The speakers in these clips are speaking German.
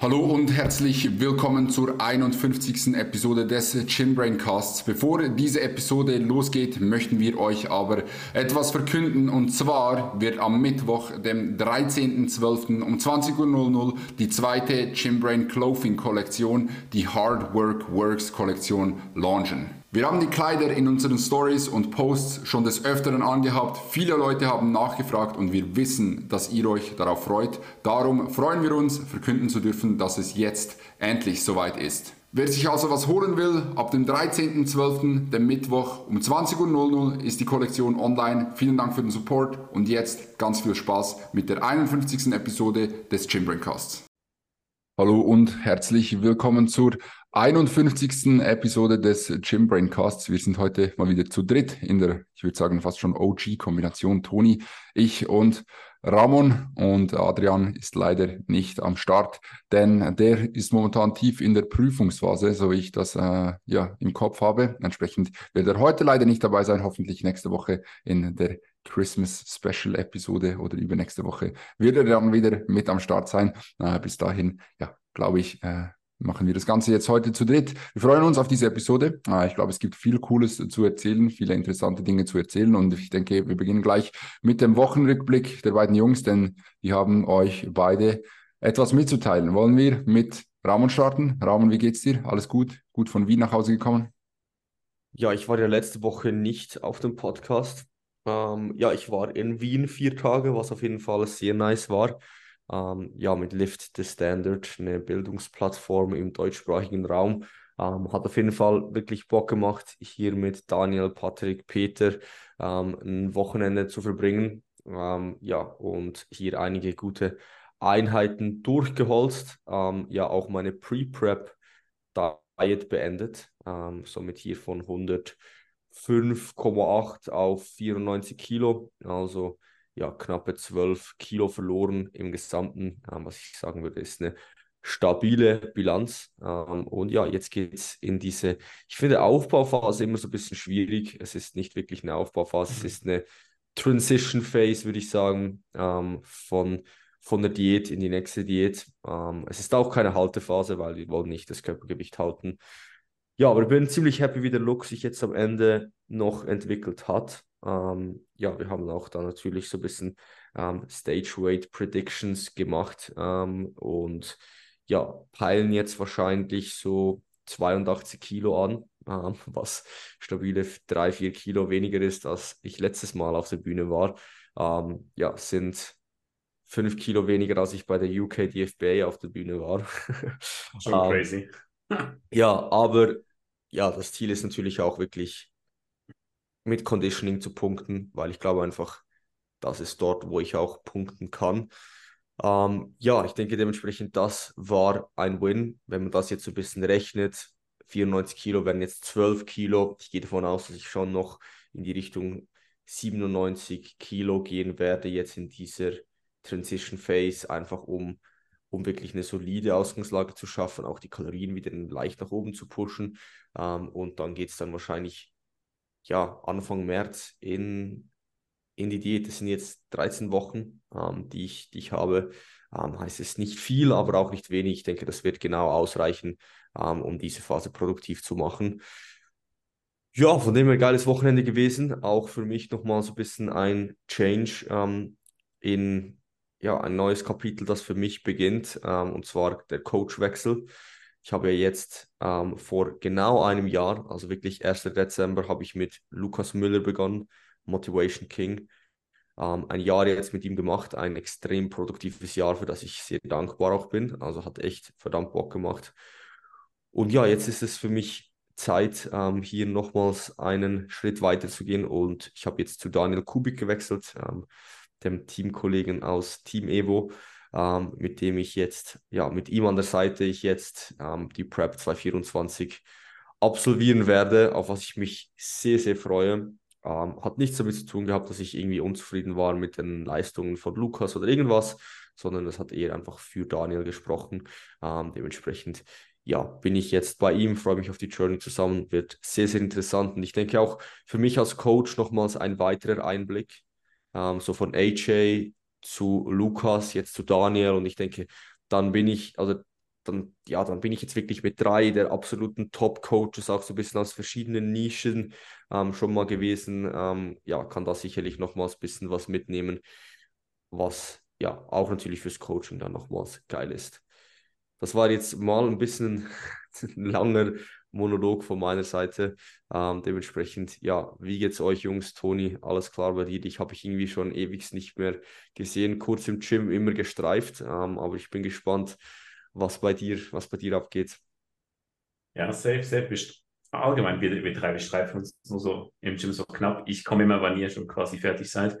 Hallo und herzlich willkommen zur 51. Episode des Chinbrain Casts. Bevor diese Episode losgeht, möchten wir euch aber etwas verkünden und zwar wird am Mittwoch, dem 13.12. um 20.00 Uhr die zweite Chinbrain Clothing Kollektion, die Hard Work Works Kollektion launchen. Wir haben die Kleider in unseren Stories und Posts schon des Öfteren angehabt. Viele Leute haben nachgefragt und wir wissen, dass ihr euch darauf freut. Darum freuen wir uns, verkünden zu dürfen, dass es jetzt endlich soweit ist. Wer sich also was holen will, ab dem 13.12., dem Mittwoch um 20.00 Uhr ist die Kollektion online. Vielen Dank für den Support und jetzt ganz viel Spaß mit der 51. Episode des Chimbraincasts. Hallo und herzlich willkommen zur 51. Episode des Gym Braincasts. Wir sind heute mal wieder zu dritt in der, ich würde sagen, fast schon OG-Kombination. Toni, ich und Ramon und Adrian ist leider nicht am Start, denn der ist momentan tief in der Prüfungsphase, so wie ich das äh, ja im Kopf habe. Entsprechend wird er heute leider nicht dabei sein, hoffentlich nächste Woche in der Christmas Special Episode oder übernächste Woche wird er dann wieder mit am Start sein. Äh, bis dahin, ja, glaube ich, äh, machen wir das Ganze jetzt heute zu dritt. Wir freuen uns auf diese Episode. Ah, ich glaube, es gibt viel Cooles zu erzählen, viele interessante Dinge zu erzählen. Und ich denke, wir beginnen gleich mit dem Wochenrückblick der beiden Jungs, denn die haben euch beide etwas mitzuteilen. Wollen wir mit Ramon starten? Ramon, wie geht's dir? Alles gut? Gut von Wien nach Hause gekommen? Ja, ich war ja letzte Woche nicht auf dem Podcast. Ähm, ja, ich war in Wien vier Tage, was auf jeden Fall sehr nice war ähm, ja, mit Lift the Standard, eine Bildungsplattform im deutschsprachigen Raum. Ähm, hat auf jeden Fall wirklich Bock gemacht, hier mit Daniel, Patrick, Peter ähm, ein Wochenende zu verbringen. Ähm, ja, und hier einige gute Einheiten durchgeholzt. Ähm, ja, auch meine Pre-Prep-Diet beendet. Ähm, somit hier von 105,8 auf 94 Kilo. Also ja, knappe 12 Kilo verloren im Gesamten. Ähm, was ich sagen würde, ist eine stabile Bilanz. Ähm, und ja, jetzt geht es in diese, ich finde Aufbauphase immer so ein bisschen schwierig. Es ist nicht wirklich eine Aufbauphase, es mhm. ist eine Transition Phase, würde ich sagen, ähm, von, von der Diät in die nächste Diät. Ähm, es ist auch keine Haltephase, weil wir wollen nicht das Körpergewicht halten. Ja, aber ich bin ziemlich happy, wie der Look sich jetzt am Ende noch entwickelt hat. Ähm, ja, wir haben auch da natürlich so ein bisschen ähm, Stage Weight Predictions gemacht ähm, und ja, peilen jetzt wahrscheinlich so 82 Kilo an, ähm, was stabile 3, 4 Kilo weniger ist, als ich letztes Mal auf der Bühne war. Ähm, ja, sind 5 Kilo weniger, als ich bei der UK DFBA auf der Bühne war. Schon ähm, crazy. ja, aber ja, das Ziel ist natürlich auch wirklich mit Conditioning zu punkten, weil ich glaube einfach, das ist dort, wo ich auch punkten kann. Ähm, ja, ich denke dementsprechend, das war ein Win. Wenn man das jetzt so ein bisschen rechnet, 94 Kilo werden jetzt 12 Kilo. Ich gehe davon aus, dass ich schon noch in die Richtung 97 Kilo gehen werde, jetzt in dieser Transition Phase, einfach um, um wirklich eine solide Ausgangslage zu schaffen, auch die Kalorien wieder leicht nach oben zu pushen. Ähm, und dann geht es dann wahrscheinlich ja, Anfang März in, in die Diät. Das sind jetzt 13 Wochen, ähm, die, ich, die ich habe. Ähm, heißt es nicht viel, aber auch nicht wenig. Ich denke, das wird genau ausreichen, ähm, um diese Phase produktiv zu machen. Ja, von dem her geiles Wochenende gewesen. Auch für mich nochmal so ein bisschen ein Change ähm, in ja, ein neues Kapitel, das für mich beginnt, ähm, und zwar der Coachwechsel. Ich habe ja jetzt ähm, vor genau einem Jahr, also wirklich 1. Dezember, habe ich mit Lukas Müller begonnen, Motivation King. Ähm, ein Jahr jetzt mit ihm gemacht, ein extrem produktives Jahr, für das ich sehr dankbar auch bin. Also hat echt verdammt Bock gemacht. Und ja, jetzt ist es für mich Zeit, ähm, hier nochmals einen Schritt weiter zu gehen. Und ich habe jetzt zu Daniel Kubik gewechselt, ähm, dem Teamkollegen aus Team Evo ähm, mit dem ich jetzt, ja, mit ihm an der Seite ich jetzt ähm, die Prep 224 absolvieren werde, auf was ich mich sehr, sehr freue. Ähm, hat nichts damit zu tun gehabt, dass ich irgendwie unzufrieden war mit den Leistungen von Lukas oder irgendwas, sondern es hat eher einfach für Daniel gesprochen. Ähm, dementsprechend ja, bin ich jetzt bei ihm, freue mich auf die Journey zusammen, wird sehr, sehr interessant. Und ich denke auch für mich als Coach nochmals ein weiterer Einblick, ähm, so von AJ zu Lukas, jetzt zu Daniel und ich denke, dann bin ich, also dann, ja, dann bin ich jetzt wirklich mit drei der absoluten Top-Coaches, auch so ein bisschen aus verschiedenen Nischen ähm, schon mal gewesen. Ähm, ja, kann da sicherlich nochmals ein bisschen was mitnehmen, was ja auch natürlich fürs Coaching dann nochmals geil ist. Das war jetzt mal ein bisschen ein langer Monolog von meiner Seite. Ähm, dementsprechend, ja, wie geht's euch, Jungs? Toni, alles klar bei dir? Dich habe ich irgendwie schon ewig nicht mehr gesehen. Kurz im Gym immer gestreift, ähm, aber ich bin gespannt, was bei dir, was bei dir abgeht. Ja, safe, safe. Allgemein, wir, wir drei bestreifen uns nur so im Gym so knapp. Ich komme immer, wann ihr schon quasi fertig seid.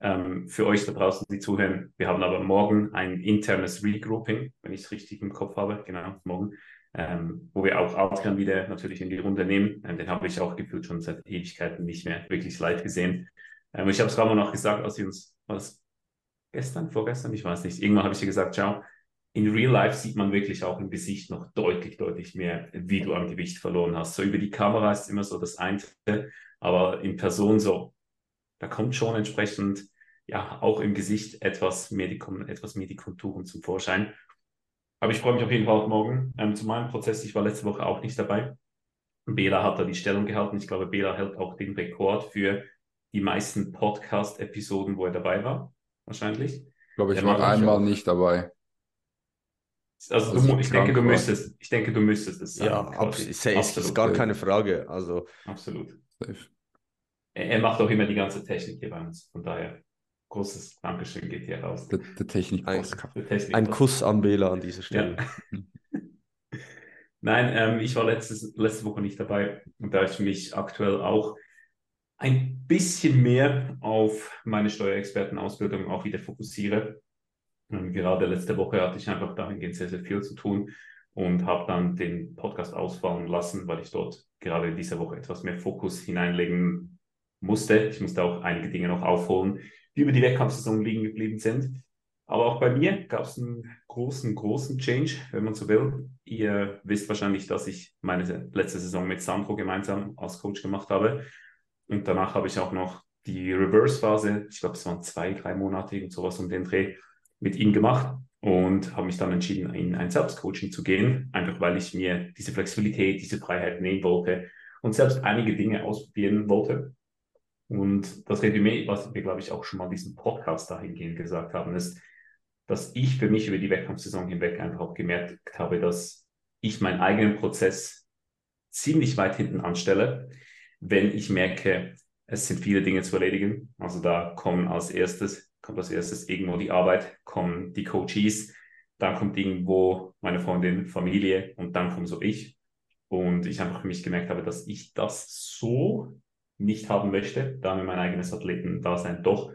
Ähm, für euch da draußen, die zuhören, wir haben aber morgen ein internes Regrouping, wenn ich es richtig im Kopf habe, genau, morgen ähm, wo wir auch Adrian wieder natürlich in die Runde nehmen. Ähm, den habe ich auch gefühlt schon seit Ewigkeiten nicht mehr wirklich live gesehen. Ähm, ich habe es Ramon auch gesagt, als wir uns, war das gestern, vorgestern, ich weiß nicht, irgendwann habe ich dir gesagt, ciao. In Real Life sieht man wirklich auch im Gesicht noch deutlich, deutlich mehr, wie du an Gewicht verloren hast. So über die Kamera ist immer so das eine, aber in Person so, da kommt schon entsprechend ja auch im Gesicht etwas mehr die, etwas mehr die Konturen zum Vorschein. Aber ich freue mich auf jeden Fall auf morgen. Ähm, zu meinem Prozess, ich war letzte Woche auch nicht dabei. Bela hat da die Stellung gehalten. Ich glaube, Bela hält auch den Rekord für die meisten Podcast-Episoden, wo er dabei war. Wahrscheinlich. Ich glaube, ich war einmal nicht dabei. Also, also du, ich denke, du müsstest, ich denke, du müsstest es sein. Ja, absolut. Es ist gar keine Frage. Also absolut. Er, er macht auch immer die ganze Technik hier bei uns. Von daher großes Dankeschön geht hier raus. Der, der Technik ein, Technik ein Kuss an Bela an dieser Stelle. Ja. Nein, ähm, ich war letztes, letzte Woche nicht dabei und da ich mich aktuell auch ein bisschen mehr auf meine Steuerexpertenausbildung auch wieder fokussiere. Und gerade letzte Woche hatte ich einfach dahingehend sehr, sehr viel zu tun und habe dann den Podcast ausfallen lassen, weil ich dort gerade in dieser Woche etwas mehr Fokus hineinlegen musste. Ich musste auch einige Dinge noch aufholen, die über die Wettkampfsaison liegen geblieben sind. Aber auch bei mir gab es einen großen, großen Change, wenn man so will. Ihr wisst wahrscheinlich, dass ich meine letzte Saison mit Sandro gemeinsam als Coach gemacht habe. Und danach habe ich auch noch die Reverse-Phase, ich glaube, es waren zwei, drei Monate und sowas um den Dreh, mit ihm gemacht und habe mich dann entschieden, in ein Selbstcoaching zu gehen, einfach weil ich mir diese Flexibilität, diese Freiheit nehmen wollte und selbst einige Dinge ausprobieren wollte. Und das Resümee, was wir, glaube ich, auch schon mal in diesem Podcast dahingehend gesagt haben, ist, dass ich für mich über die Wettkampfsaison hinweg einfach auch gemerkt habe, dass ich meinen eigenen Prozess ziemlich weit hinten anstelle, wenn ich merke, es sind viele Dinge zu erledigen. Also da kommen als erstes, kommt als erstes irgendwo die Arbeit, kommen die Coaches, dann kommt irgendwo meine Freundin, Familie und dann komme so ich. Und ich einfach für mich gemerkt habe, dass ich das so nicht haben möchte, da mir mein eigenes Athletendasein doch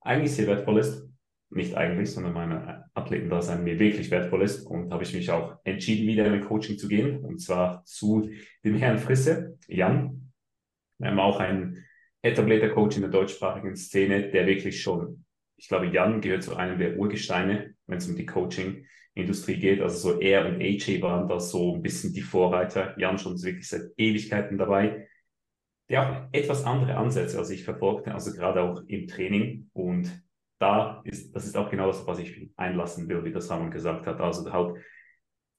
eigentlich sehr wertvoll ist. Nicht eigentlich, sondern mein Athletendasein mir wirklich wertvoll ist. Und habe ich mich auch entschieden, wieder in ein Coaching zu gehen. Und zwar zu dem Herrn Frisse, Jan. Haben auch ein etablierter Coach in der deutschsprachigen Szene, der wirklich schon, ich glaube, Jan gehört zu einem der Urgesteine, wenn es um die Coaching-Industrie geht. Also so er und AJ waren da so ein bisschen die Vorreiter. Jan schon wirklich seit Ewigkeiten dabei der auch etwas andere Ansätze als ich verfolgte, also gerade auch im Training. Und da ist, das ist auch genau das, was ich einlassen will, wie das Ramon gesagt hat. Also halt,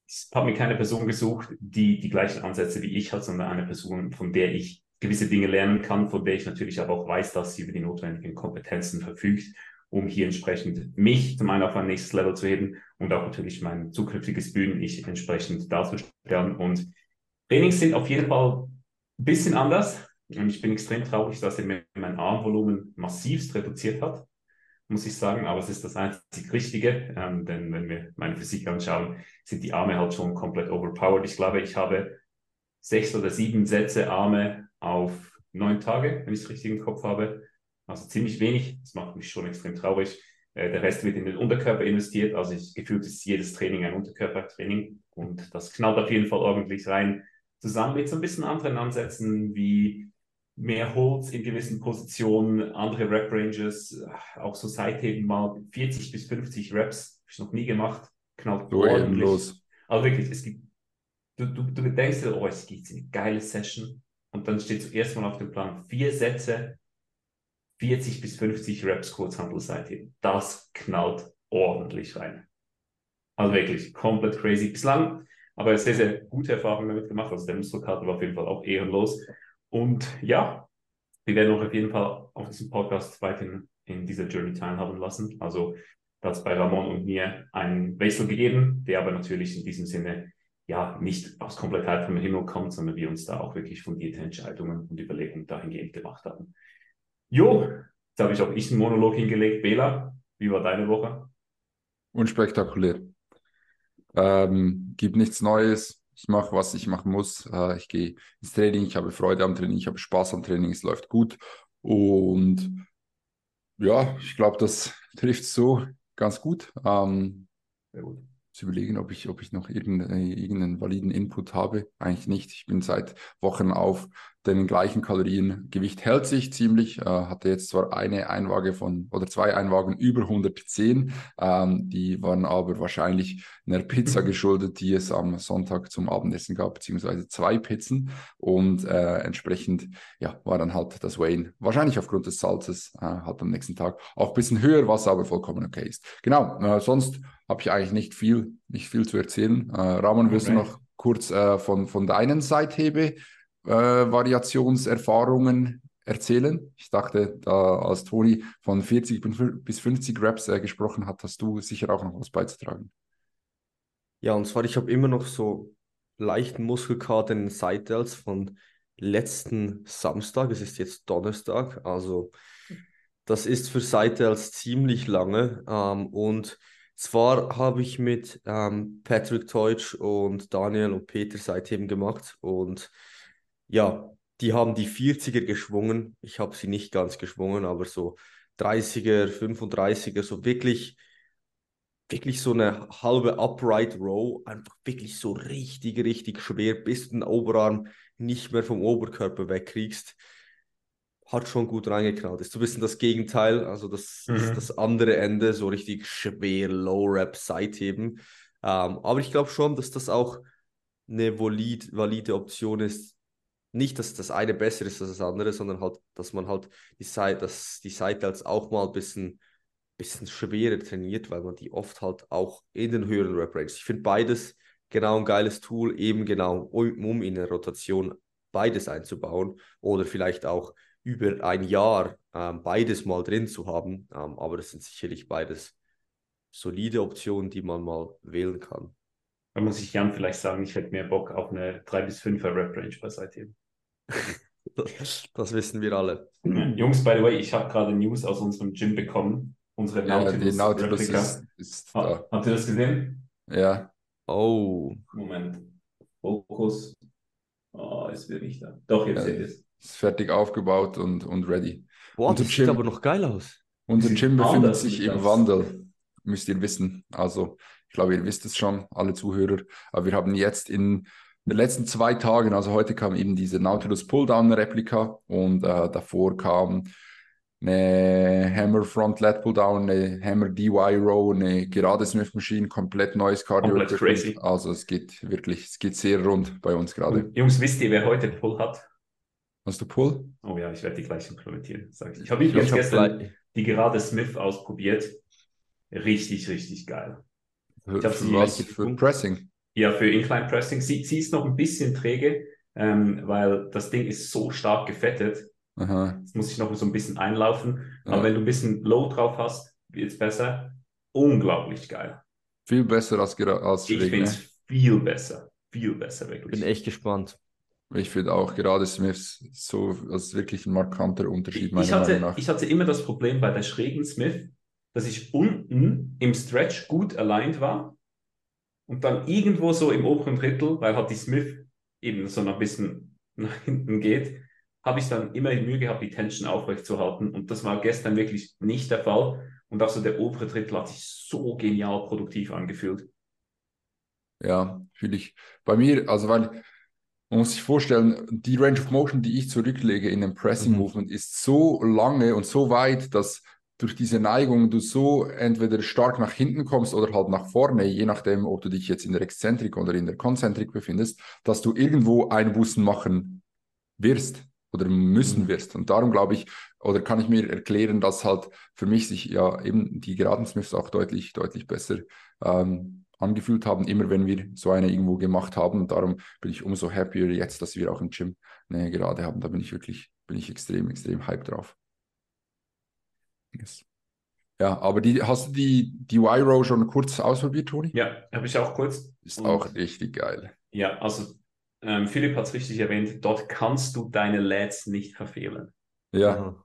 ich habe mir keine Person gesucht, die die gleichen Ansätze wie ich hat, sondern eine Person, von der ich gewisse Dinge lernen kann, von der ich natürlich aber auch weiß, dass sie über die notwendigen Kompetenzen verfügt, um hier entsprechend mich zum einen auf ein nächstes Level zu heben und auch natürlich mein zukünftiges Bühnen ich entsprechend darzustellen. Und Trainings sind auf jeden Fall ein bisschen anders. Ich bin extrem traurig, dass er mein Armvolumen massivst reduziert hat, muss ich sagen. Aber es ist das einzig Richtige, ähm, denn wenn wir meine Physik anschauen, sind die Arme halt schon komplett overpowered. Ich glaube, ich habe sechs oder sieben Sätze Arme auf neun Tage, wenn ich es richtig im Kopf habe. Also ziemlich wenig. Das macht mich schon extrem traurig. Äh, der Rest wird in den Unterkörper investiert. Also ich gefühlt ist jedes Training ein Unterkörpertraining und das knallt auf jeden Fall ordentlich rein. Zusammen mit so ein bisschen anderen Ansätzen wie mehr Holz in gewissen Positionen, andere Rep-Ranges, auch so Seitheben mal 40 bis 50 Reps, habe ich noch nie gemacht, knallt so ordentlich. Los. Also wirklich, es gibt, du, du, du denkst dir, oh, es gibt eine geile Session und dann steht zuerst mal auf dem Plan vier Sätze, 40 bis 50 Reps Kurzhandel Seitheben. Das knallt ordentlich rein. Also wirklich komplett crazy. Bislang aber sehr, sehr gute Erfahrungen damit gemacht. Also der Muskelkater war auf jeden Fall auch ehrenlos. Und ja, wir werden auch auf jeden Fall auf diesem Podcast weiterhin in dieser Journey teilhaben lassen. Also da hat es bei Ramon und mir einen Wechsel gegeben, der aber natürlich in diesem Sinne ja nicht aus Komplettheit vom Himmel kommt, sondern wir uns da auch wirklich fundierte Entscheidungen und Überlegungen dahingehend gemacht haben. Jo, jetzt habe ich auch ich einen Monolog hingelegt. Bela, wie war deine Woche? Unspektakulär. Ähm, gibt nichts Neues. Ich mache, was ich machen muss. Äh, ich gehe ins Training, ich habe Freude am Training, ich habe Spaß am Training, es läuft gut. Und ja, ich glaube, das trifft so ganz gut. Ähm, Sehr gut zu überlegen, ob ich, ob ich noch irgendeinen, irgendeinen validen Input habe. Eigentlich nicht. Ich bin seit Wochen auf den gleichen Kalorien. Gewicht hält sich ziemlich. Äh, hatte jetzt zwar eine Einwaage von oder zwei Einwagen über 110. Ähm, die waren aber wahrscheinlich einer Pizza geschuldet, die es am Sonntag zum Abendessen gab, beziehungsweise zwei Pizzen. Und äh, entsprechend ja, war dann halt das Wayne wahrscheinlich aufgrund des Salzes äh, halt am nächsten Tag auch ein bisschen höher, was aber vollkommen okay ist. Genau, äh, sonst habe ich eigentlich nicht viel, nicht viel zu erzählen. Äh, Ramon, willst okay. du noch kurz äh, von, von deinen Seithebe-Variationserfahrungen äh, erzählen? Ich dachte, da als Toni von 40 bis 50 Raps äh, gesprochen hat, hast du sicher auch noch was beizutragen. Ja, und zwar, ich habe immer noch so leichten Muskelkater in den Side von letzten Samstag. Es ist jetzt Donnerstag, also das ist für Side ziemlich lange ähm, und zwar habe ich mit ähm, Patrick Teutsch und Daniel und Peter seitdem gemacht und ja, die haben die 40er geschwungen. Ich habe sie nicht ganz geschwungen, aber so 30er, 35er, so wirklich, wirklich so eine halbe Upright Row, einfach wirklich so richtig, richtig schwer, bis du den Oberarm nicht mehr vom Oberkörper wegkriegst hat schon gut reingeknallt. Ist so ein bisschen das Gegenteil, also das, mhm. das, das, andere Ende, so richtig schwer Low-Rap Seitheben. Ähm, aber ich glaube schon, dass das auch eine valid, valide Option ist. Nicht, dass das eine besser ist als das andere, sondern halt, dass man halt die Seite, dass die Seite als auch mal ein bisschen, bisschen schwerer trainiert, weil man die oft halt auch in den höheren Rap Ranges. Ich finde beides genau ein geiles Tool, eben genau, um, um in der Rotation beides einzubauen oder vielleicht auch über ein Jahr ähm, beides mal drin zu haben. Ähm, aber das sind sicherlich beides solide Optionen, die man mal wählen kann. Da muss ich Jan vielleicht sagen, ich hätte mehr Bock auf eine 3 bis 5er Rap-Range bei seitdem. Das, das, wissen wir alle. Jungs, by the way, ich habe gerade News aus unserem Gym bekommen. Unsere Nautilus, ja, Nautilus ist, ist ha, Habt ihr das gesehen? Ja. Oh. Moment. Fokus. Oh, es wird nicht da. Doch, jetzt ja. seht ihr es ist fertig aufgebaut und, und ready. Boah, unser das Gym, sieht aber noch geil aus. Unser Gym befindet sich im Wandel, müsst ihr wissen. Also, ich glaube, ihr wisst es schon, alle Zuhörer. Aber wir haben jetzt in den letzten zwei Tagen, also heute kam eben diese Nautilus Pulldown-Replika und äh, davor kam eine Hammer Front Lat Pulldown, eine Hammer DY Row, eine gerade Smith Machine, komplett neues Cardio. Komplett crazy. Also es geht wirklich, es geht sehr rund bei uns gerade. Jungs, wisst ihr, wer heute Pull hat? Hast du Pull? Oh ja, ich werde die gleich implementieren. Sag ich ich habe übrigens gestern gleich... die gerade Smith ausprobiert. Richtig, richtig geil. Für, ich für, was, für Pressing? Ja, für Incline Pressing. Sie, sie ist noch ein bisschen träge, ähm, weil das Ding ist so stark gefettet. Aha. Jetzt muss ich noch so ein bisschen einlaufen. Ja. Aber wenn du ein bisschen Low drauf hast, wird es besser. Unglaublich geil. Viel besser als, als Ich finde es viel besser. Viel besser, wirklich. Bin echt gespannt. Ich finde auch gerade Smiths so als wirklich ein markanter Unterschied. Ich, ich, hatte, ich hatte immer das Problem bei der schrägen Smith, dass ich unten im Stretch gut aligned war und dann irgendwo so im oberen Drittel, weil halt die Smith eben so noch ein bisschen nach hinten geht, habe ich dann immer Mühe gehabt, die Tension aufrechtzuerhalten. Und das war gestern wirklich nicht der Fall. Und auch so der obere Drittel hat sich so genial produktiv angefühlt. Ja, fühle ich. Bei mir, also weil man muss sich vorstellen, die Range of Motion, die ich zurücklege in einem Pressing mhm. Movement, ist so lange und so weit, dass durch diese Neigung du so entweder stark nach hinten kommst oder halt nach vorne, je nachdem, ob du dich jetzt in der Exzentrik oder in der Konzentrik befindest, dass du irgendwo Einbußen machen wirst oder müssen mhm. wirst. Und darum glaube ich, oder kann ich mir erklären, dass halt für mich sich ja eben die geraden Smiths auch deutlich, deutlich besser ähm, angefühlt haben, immer wenn wir so eine irgendwo gemacht haben. Und darum bin ich umso happier jetzt, dass wir auch im Gym eine gerade haben. Da bin ich wirklich, bin ich extrem, extrem hype drauf. Yes. Ja, aber die, hast du die, die Y-Row schon kurz ausprobiert, Toni? Ja, habe ich auch kurz. Ist Und, auch richtig geil. Ja, also ähm, Philipp hat es richtig erwähnt, dort kannst du deine LEDs nicht verfehlen. Ja.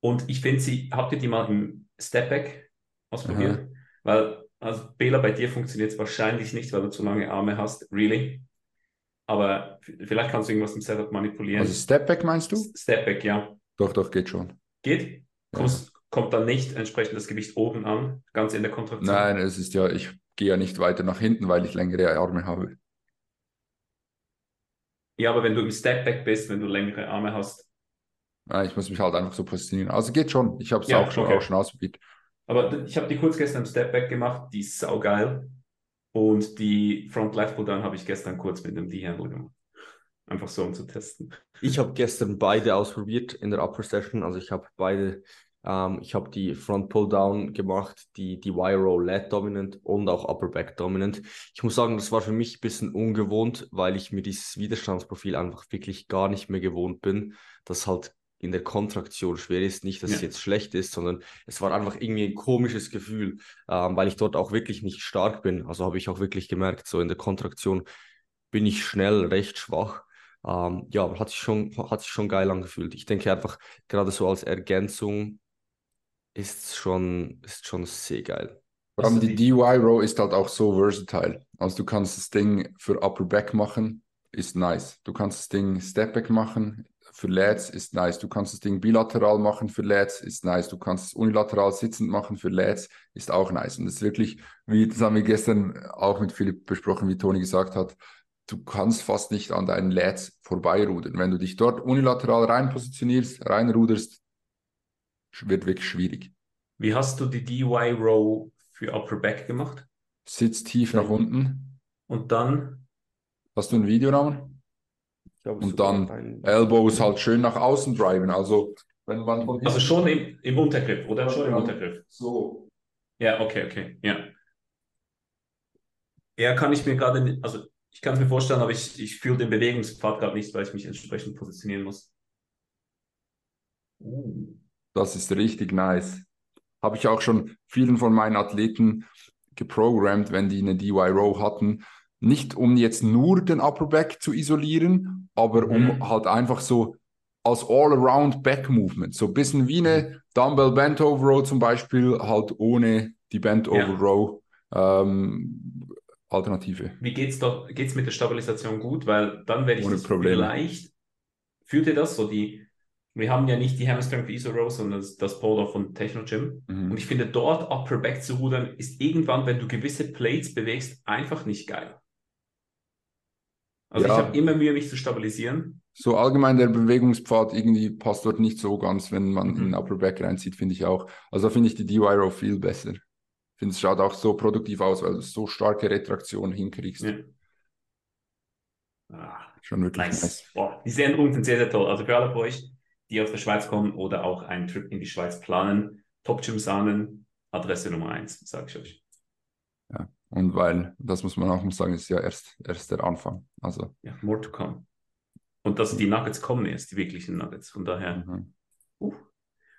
Und ich finde sie, habt ihr die mal im Stepback ausprobiert? Aha. Weil, also Bela, bei dir funktioniert es wahrscheinlich nicht, weil du zu lange Arme hast, really. Aber vielleicht kannst du irgendwas im Setup manipulieren. Also Stepback meinst du? Stepback, ja. Doch, doch, geht schon. Geht? Kommst, ja. Kommt dann nicht entsprechend das Gewicht oben an, ganz in der Kontraktion? Nein, es ist ja, ich gehe ja nicht weiter nach hinten, weil ich längere Arme habe. Ja, aber wenn du im Stepback bist, wenn du längere Arme hast. Nein, ich muss mich halt einfach so positionieren. Also geht schon. Ich habe es ja, auch, schon, okay. auch schon ausprobiert. Aber ich habe die kurz gestern im Stepback gemacht, die ist saugeil. Und die Front Left Pull Down habe ich gestern kurz mit dem D-Handle gemacht. Einfach so, um zu testen. Ich habe gestern beide ausprobiert in der Upper Session. Also ich habe beide, ähm, ich habe die Front Pull Down gemacht, die, die Roll Lat Dominant und auch Upper Back Dominant. Ich muss sagen, das war für mich ein bisschen ungewohnt, weil ich mir dieses Widerstandsprofil einfach wirklich gar nicht mehr gewohnt bin, das halt in der Kontraktion schwer ist. Nicht, dass ja. es jetzt schlecht ist, sondern es war einfach irgendwie ein komisches Gefühl, ähm, weil ich dort auch wirklich nicht stark bin. Also habe ich auch wirklich gemerkt, so in der Kontraktion bin ich schnell recht schwach. Ähm, ja, hat sich, schon, hat sich schon geil angefühlt. Ich denke einfach, gerade so als Ergänzung ist schon, ist schon sehr geil. Vor allem die DY-Row ist halt auch so versatile. Also du kannst das Ding für Upper Back machen, ist nice. Du kannst das Ding Step Back machen, für Lads ist nice. Du kannst das Ding bilateral machen für Lads, ist nice. Du kannst es unilateral sitzend machen für Lads, ist auch nice. Und das ist wirklich, wie das haben wir gestern auch mit Philipp besprochen, wie Toni gesagt hat, du kannst fast nicht an deinen Lads vorbeirudern. Wenn du dich dort unilateral rein positionierst, reinruderst, wird wirklich schwierig. Wie hast du die DY Row für Upper Back gemacht? Sitz tief nach unten. Und dann? Hast du ein Video, Rahmen? und dann Elbows halt schön nach außen driven. Also, wenn man von also schon im, im Untergriff, oder? Schon im Untergriff. So. Ja, okay, okay. Ja. Ja, kann ich mir gerade, also ich kann es mir vorstellen, aber ich, ich fühle den Bewegungspfad gerade nicht, weil ich mich entsprechend positionieren muss. Uh. Das ist richtig nice. Habe ich auch schon vielen von meinen Athleten geprogrammt, wenn die eine DY Row hatten, nicht um jetzt nur den Upper Back zu isolieren, aber um mhm. halt einfach so als All-Around Back Movement, so ein bisschen wie eine. Dumbbell Bent Over Row zum Beispiel, halt ohne die Bent Over Row ähm, Alternative. Wie geht's doch, geht's mit der Stabilisation gut? Weil dann werde ich ohne das Probleme. vielleicht, fühlt ihr das so die, wir haben ja nicht die Hammer Strength ISO Row, sondern das, das Polar von Techno Gym. Mhm. Und ich finde, dort Upper Back zu rudern, ist irgendwann, wenn du gewisse Plates bewegst, einfach nicht geil. Also ja. ich habe immer Mühe, mich zu stabilisieren. So allgemein der Bewegungspfad irgendwie passt dort nicht so ganz, wenn man mhm. in Upper Back reinzieht, finde ich auch. Also da finde ich die DY-Row viel besser. Ich finde, es schaut auch so produktiv aus, weil du so starke Retraktion hinkriegst. Ja. Ah, Schon wirklich nice. nice. Boah, diese Änderungen sind sehr, sehr toll. Also für alle von euch, die aus der Schweiz kommen oder auch einen Trip in die Schweiz planen, Top Gym Sahnen, Adresse Nummer eins, sage ich euch. Ja. Und weil, das muss man auch sagen, ist ja erst, erst der Anfang. Also. Ja, more to come. Und dass die Nuggets kommen erst, die wirklichen Nuggets. Von daher. Mhm. Uh.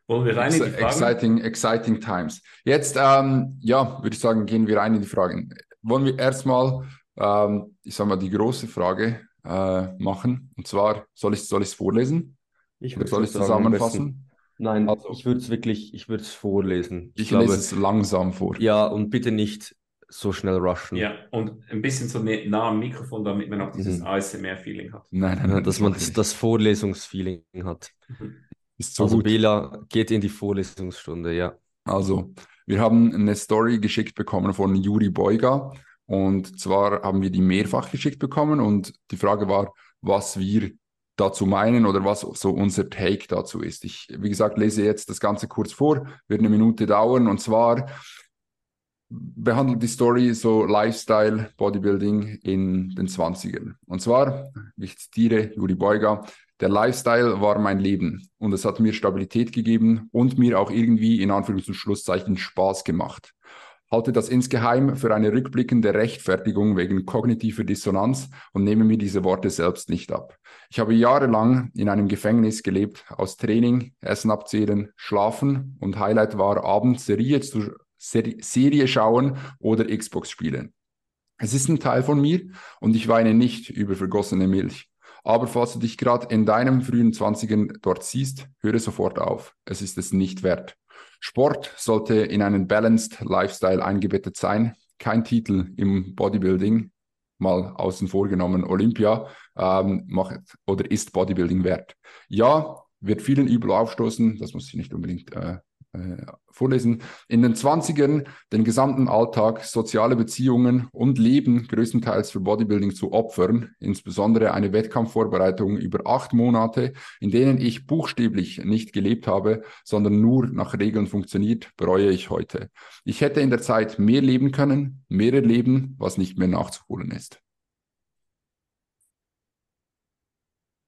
Wollen wir rein in die Fragen? Exciting, exciting times. Jetzt, ähm, ja, würde ich sagen, gehen wir rein in die Fragen. Wollen wir erstmal, ähm, ich sag mal, die große Frage äh, machen. Und zwar, soll ich es soll vorlesen? Ich Oder soll ich es zusammenfassen? Nein, also, ich würde es wirklich, ich würde es vorlesen. Ich, ich glaube, lese es langsam vor. Ja, und bitte nicht so schnell rushen. Ja, und ein bisschen so nah am Mikrofon, damit man auch dieses mhm. ASMR-Feeling hat. Nein, nein, nein, dass man das, das Vorlesungsfeeling hat. Ist so also gut. Bela geht in die Vorlesungsstunde, ja. Also, wir haben eine Story geschickt bekommen von Juri Beuga. Und zwar haben wir die mehrfach geschickt bekommen und die Frage war, was wir dazu meinen oder was so unser Take dazu ist. Ich, wie gesagt, lese jetzt das Ganze kurz vor, wird eine Minute dauern. Und zwar behandelt die Story so Lifestyle, Bodybuilding in den 20ern. Und zwar, ich zitiere Juri Beuger, der Lifestyle war mein Leben und es hat mir Stabilität gegeben und mir auch irgendwie in Anführungs- und Schlusszeichen Spaß gemacht. Halte das insgeheim für eine rückblickende Rechtfertigung wegen kognitiver Dissonanz und nehme mir diese Worte selbst nicht ab. Ich habe jahrelang in einem Gefängnis gelebt, aus Training, Essen abzählen, schlafen und Highlight war abends Serie, zu, Serie schauen oder Xbox spielen. Es ist ein Teil von mir und ich weine nicht über vergossene Milch. Aber falls du dich gerade in deinem frühen Zwanzigern dort siehst, höre sofort auf. Es ist es nicht wert. Sport sollte in einen balanced Lifestyle eingebettet sein. Kein Titel im Bodybuilding, mal außen vor genommen Olympia, ähm, macht oder ist Bodybuilding wert. Ja, wird vielen übel aufstoßen, das muss ich nicht unbedingt äh, äh, vorlesen. In den 20ern den gesamten Alltag, soziale Beziehungen und Leben größtenteils für Bodybuilding zu opfern, insbesondere eine Wettkampfvorbereitung über acht Monate, in denen ich buchstäblich nicht gelebt habe, sondern nur nach Regeln funktioniert, bereue ich heute. Ich hätte in der Zeit mehr leben können, mehr erleben, was nicht mehr nachzuholen ist.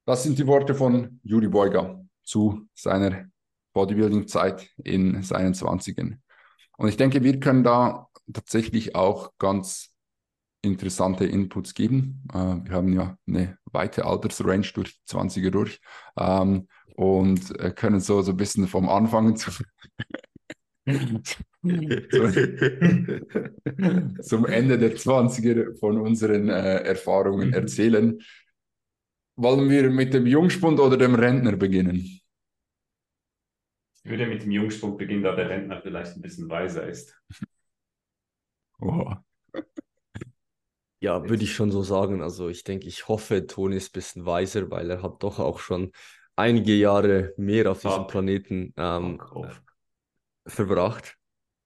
Das sind die Worte von Juri Beuger zu seiner Bodybuilding-Zeit in seinen Zwanzigern. Und ich denke, wir können da tatsächlich auch ganz interessante Inputs geben. Äh, wir haben ja eine weite Altersrange durch die 20er durch ähm, und äh, können so, so ein bisschen vom Anfang zu, zum Ende der 20er von unseren äh, Erfahrungen mhm. erzählen. Wollen wir mit dem Jungspund oder dem Rentner beginnen? Ich würde mit dem Jungspruch beginnen, da der Rentner vielleicht ein bisschen weiser ist. Oh. Ja, würde ich schon so sagen. Also ich denke, ich hoffe, Toni ist ein bisschen weiser, weil er hat doch auch schon einige Jahre mehr auf diesem Planeten ähm, verbracht.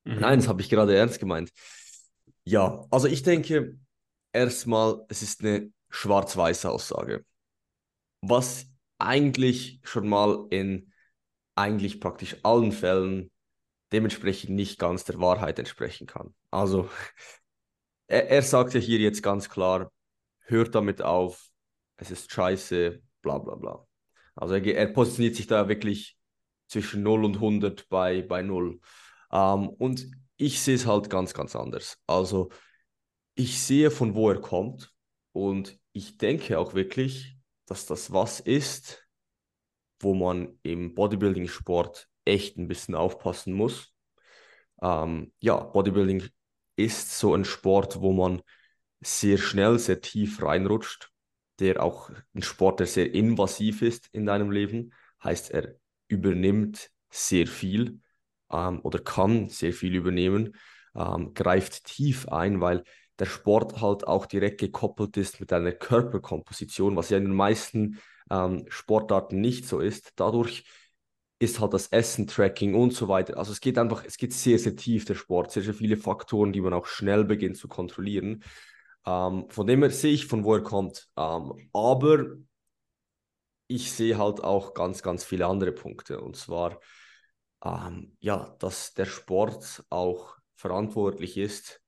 Mhm. Nein, das habe ich gerade ernst gemeint. Ja, also ich denke erstmal, es ist eine schwarz-weiße Aussage. Was eigentlich schon mal in eigentlich praktisch allen Fällen dementsprechend nicht ganz der Wahrheit entsprechen kann. Also er, er sagt ja hier jetzt ganz klar, hört damit auf, es ist scheiße, bla bla bla. Also er, er positioniert sich da wirklich zwischen 0 und 100 bei, bei 0. Ähm, und ich sehe es halt ganz, ganz anders. Also ich sehe, von wo er kommt und ich denke auch wirklich, dass das was ist, wo man im Bodybuilding-Sport echt ein bisschen aufpassen muss. Ähm, ja, Bodybuilding ist so ein Sport, wo man sehr schnell, sehr tief reinrutscht, der auch ein Sport, der sehr invasiv ist in deinem Leben, heißt, er übernimmt sehr viel ähm, oder kann sehr viel übernehmen, ähm, greift tief ein, weil der Sport halt auch direkt gekoppelt ist mit deiner Körperkomposition, was ja in den meisten ähm, Sportarten nicht so ist. Dadurch ist halt das Essen-Tracking und so weiter. Also es geht einfach, es geht sehr, sehr tief, der Sport, sehr, sehr viele Faktoren, die man auch schnell beginnt zu kontrollieren. Ähm, von dem her sehe ich, von wo er kommt. Ähm, aber ich sehe halt auch ganz, ganz viele andere Punkte. Und zwar, ähm, ja, dass der Sport auch verantwortlich ist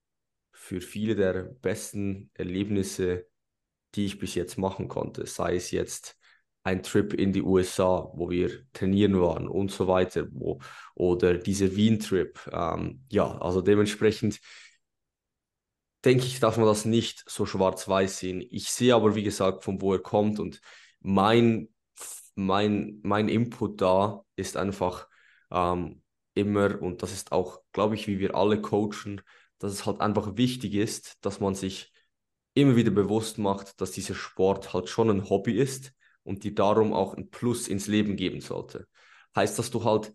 für viele der besten Erlebnisse, die ich bis jetzt machen konnte. Sei es jetzt ein Trip in die USA, wo wir trainieren waren und so weiter, wo, oder diese Wien-Trip. Ähm, ja, also dementsprechend denke ich, darf man das nicht so schwarz-weiß sehen. Ich sehe aber, wie gesagt, von wo er kommt und mein, mein, mein Input da ist einfach ähm, immer, und das ist auch, glaube ich, wie wir alle coachen, dass es halt einfach wichtig ist, dass man sich immer wieder bewusst macht, dass dieser Sport halt schon ein Hobby ist und die darum auch ein Plus ins Leben geben sollte. Heißt, dass du halt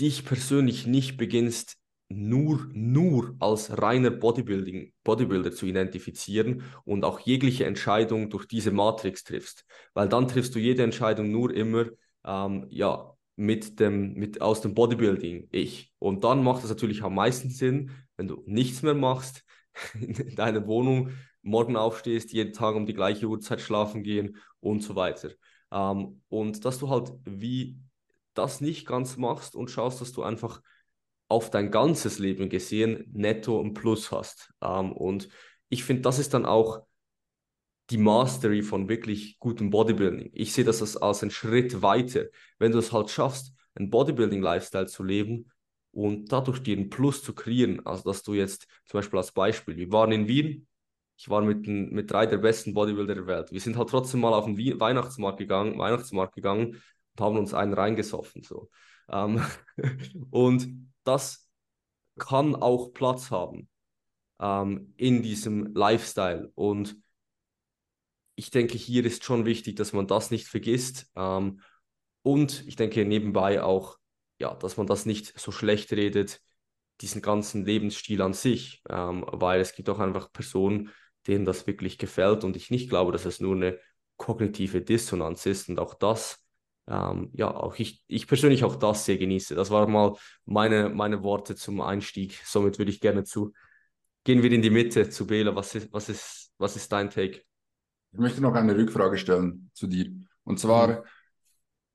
dich persönlich nicht beginnst, nur, nur als reiner Bodybuilding, Bodybuilder zu identifizieren und auch jegliche Entscheidung durch diese Matrix triffst. Weil dann triffst du jede Entscheidung nur immer ähm, ja, mit dem, mit, aus dem Bodybuilding ich. Und dann macht es natürlich am meisten Sinn, wenn du nichts mehr machst, in deiner Wohnung morgen aufstehst, jeden Tag um die gleiche Uhrzeit schlafen gehen und so weiter. Ähm, und dass du halt wie das nicht ganz machst und schaust, dass du einfach auf dein ganzes Leben gesehen netto ein Plus hast. Ähm, und ich finde, das ist dann auch die Mastery von wirklich gutem Bodybuilding. Ich sehe das als, als einen Schritt weiter. Wenn du es halt schaffst, einen Bodybuilding-Lifestyle zu leben, und dadurch dir einen Plus zu kreieren. Also, dass du jetzt zum Beispiel als Beispiel, wir waren in Wien, ich war mit, mit drei der besten Bodybuilder der Welt. Wir sind halt trotzdem mal auf den Weihnachtsmarkt gegangen, Weihnachtsmarkt gegangen und haben uns einen reingesoffen. So. Ähm, und das kann auch Platz haben ähm, in diesem Lifestyle. Und ich denke, hier ist schon wichtig, dass man das nicht vergisst. Ähm, und ich denke nebenbei auch, ja, dass man das nicht so schlecht redet, diesen ganzen Lebensstil an sich, ähm, weil es gibt auch einfach Personen, denen das wirklich gefällt und ich nicht glaube, dass es nur eine kognitive Dissonanz ist und auch das, ähm, ja, auch ich, ich persönlich auch das sehr genieße. Das waren mal meine, meine Worte zum Einstieg. Somit würde ich gerne zu, gehen wir in die Mitte zu Bela. Was ist, was ist, was ist dein Take? Ich möchte noch eine Rückfrage stellen zu dir. Und zwar, mhm.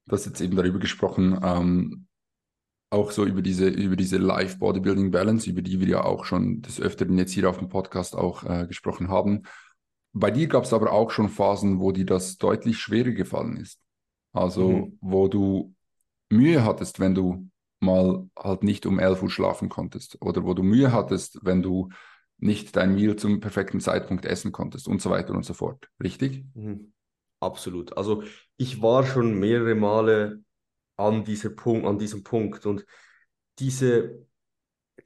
du hast jetzt eben darüber gesprochen, ähm, auch so über diese, über diese Live-Bodybuilding-Balance, über die wir ja auch schon des Öfteren jetzt hier auf dem Podcast auch äh, gesprochen haben. Bei dir gab es aber auch schon Phasen, wo dir das deutlich schwerer gefallen ist. Also, mhm. wo du Mühe hattest, wenn du mal halt nicht um 11 Uhr schlafen konntest oder wo du Mühe hattest, wenn du nicht dein Meal zum perfekten Zeitpunkt essen konntest und so weiter und so fort. Richtig? Mhm. Absolut. Also ich war schon mehrere Male an, dieser Punkt, an diesem Punkt. Und diese,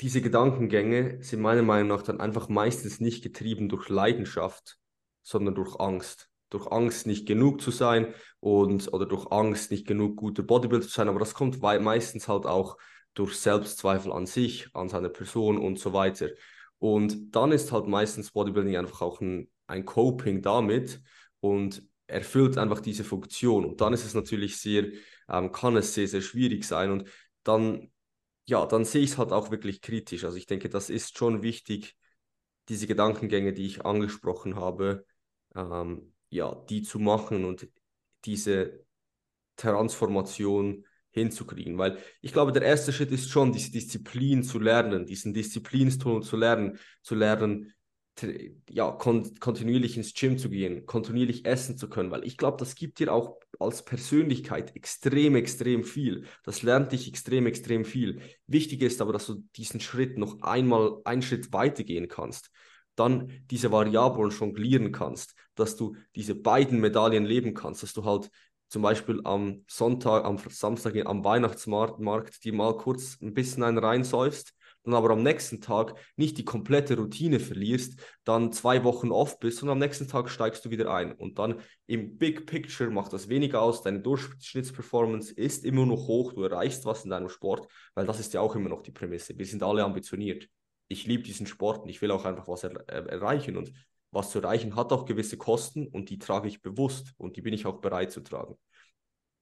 diese Gedankengänge sind meiner Meinung nach dann einfach meistens nicht getrieben durch Leidenschaft, sondern durch Angst. Durch Angst, nicht genug zu sein und oder durch Angst, nicht genug guter Bodybuilder zu sein. Aber das kommt meistens halt auch durch Selbstzweifel an sich, an seine Person und so weiter. Und dann ist halt meistens Bodybuilding einfach auch ein, ein Coping damit und erfüllt einfach diese Funktion. Und dann ist es natürlich sehr ähm, kann es sehr, sehr schwierig sein. Und dann, ja, dann sehe ich es halt auch wirklich kritisch. Also ich denke, das ist schon wichtig, diese Gedankengänge, die ich angesprochen habe, ähm, ja, die zu machen und diese Transformation hinzukriegen. Weil ich glaube, der erste Schritt ist schon, diese Disziplin zu lernen, diesen Disziplinston zu lernen, zu lernen, ja, kon kontinuierlich ins Gym zu gehen, kontinuierlich essen zu können, weil ich glaube, das gibt dir auch als Persönlichkeit extrem, extrem viel. Das lernt dich extrem, extrem viel. Wichtig ist aber, dass du diesen Schritt noch einmal einen Schritt weitergehen kannst. Dann diese Variablen jonglieren kannst, dass du diese beiden Medaillen leben kannst, dass du halt zum Beispiel am Sonntag, am Samstag am Weihnachtsmarkt dir mal kurz ein bisschen einen reinsäufst dann aber am nächsten Tag nicht die komplette Routine verlierst, dann zwei Wochen off bist und am nächsten Tag steigst du wieder ein. Und dann im Big Picture macht das weniger aus, deine Durchschnittsperformance ist immer noch hoch, du erreichst was in deinem Sport, weil das ist ja auch immer noch die Prämisse. Wir sind alle ambitioniert. Ich liebe diesen Sport und ich will auch einfach was er er erreichen und was zu erreichen hat auch gewisse Kosten und die trage ich bewusst und die bin ich auch bereit zu tragen.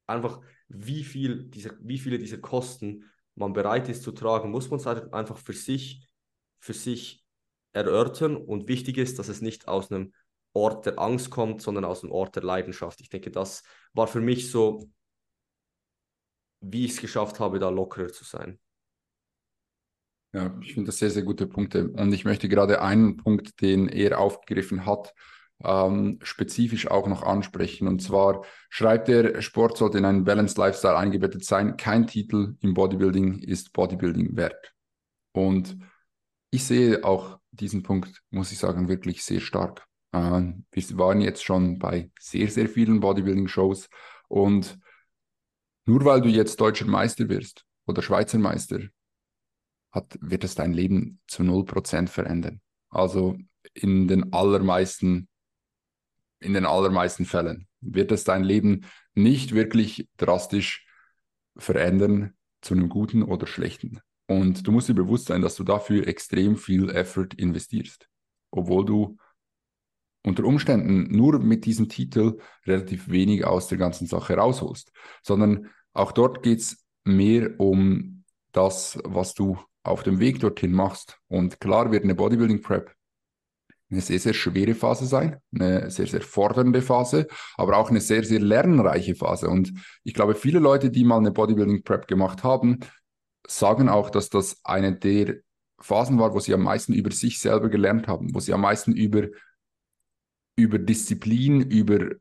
Einfach, wie, viel dieser, wie viele dieser Kosten man bereit ist zu tragen, muss man es halt einfach für sich, für sich erörtern. Und wichtig ist, dass es nicht aus einem Ort der Angst kommt, sondern aus einem Ort der Leidenschaft. Ich denke, das war für mich so, wie ich es geschafft habe, da lockerer zu sein. Ja, ich finde das sehr, sehr gute Punkte. Und ich möchte gerade einen Punkt, den er aufgegriffen hat, ähm, spezifisch auch noch ansprechen. Und zwar schreibt er, Sport sollte in einen Balanced Lifestyle eingebettet sein. Kein Titel im Bodybuilding ist Bodybuilding wert. Und ich sehe auch diesen Punkt, muss ich sagen, wirklich sehr stark. Äh, wir waren jetzt schon bei sehr, sehr vielen Bodybuilding-Shows und nur weil du jetzt deutscher Meister wirst oder Schweizer Meister, hat, wird es dein Leben zu 0% verändern. Also in den allermeisten in den allermeisten Fällen wird es dein Leben nicht wirklich drastisch verändern zu einem guten oder schlechten. Und du musst dir bewusst sein, dass du dafür extrem viel Effort investierst, obwohl du unter Umständen nur mit diesem Titel relativ wenig aus der ganzen Sache rausholst, sondern auch dort geht es mehr um das, was du auf dem Weg dorthin machst. Und klar wird eine Bodybuilding Prep eine sehr, sehr schwere Phase sein, eine sehr, sehr fordernde Phase, aber auch eine sehr, sehr lernreiche Phase. Und ich glaube, viele Leute, die mal eine Bodybuilding Prep gemacht haben, sagen auch, dass das eine der Phasen war, wo sie am meisten über sich selber gelernt haben, wo sie am meisten über, über Disziplin, über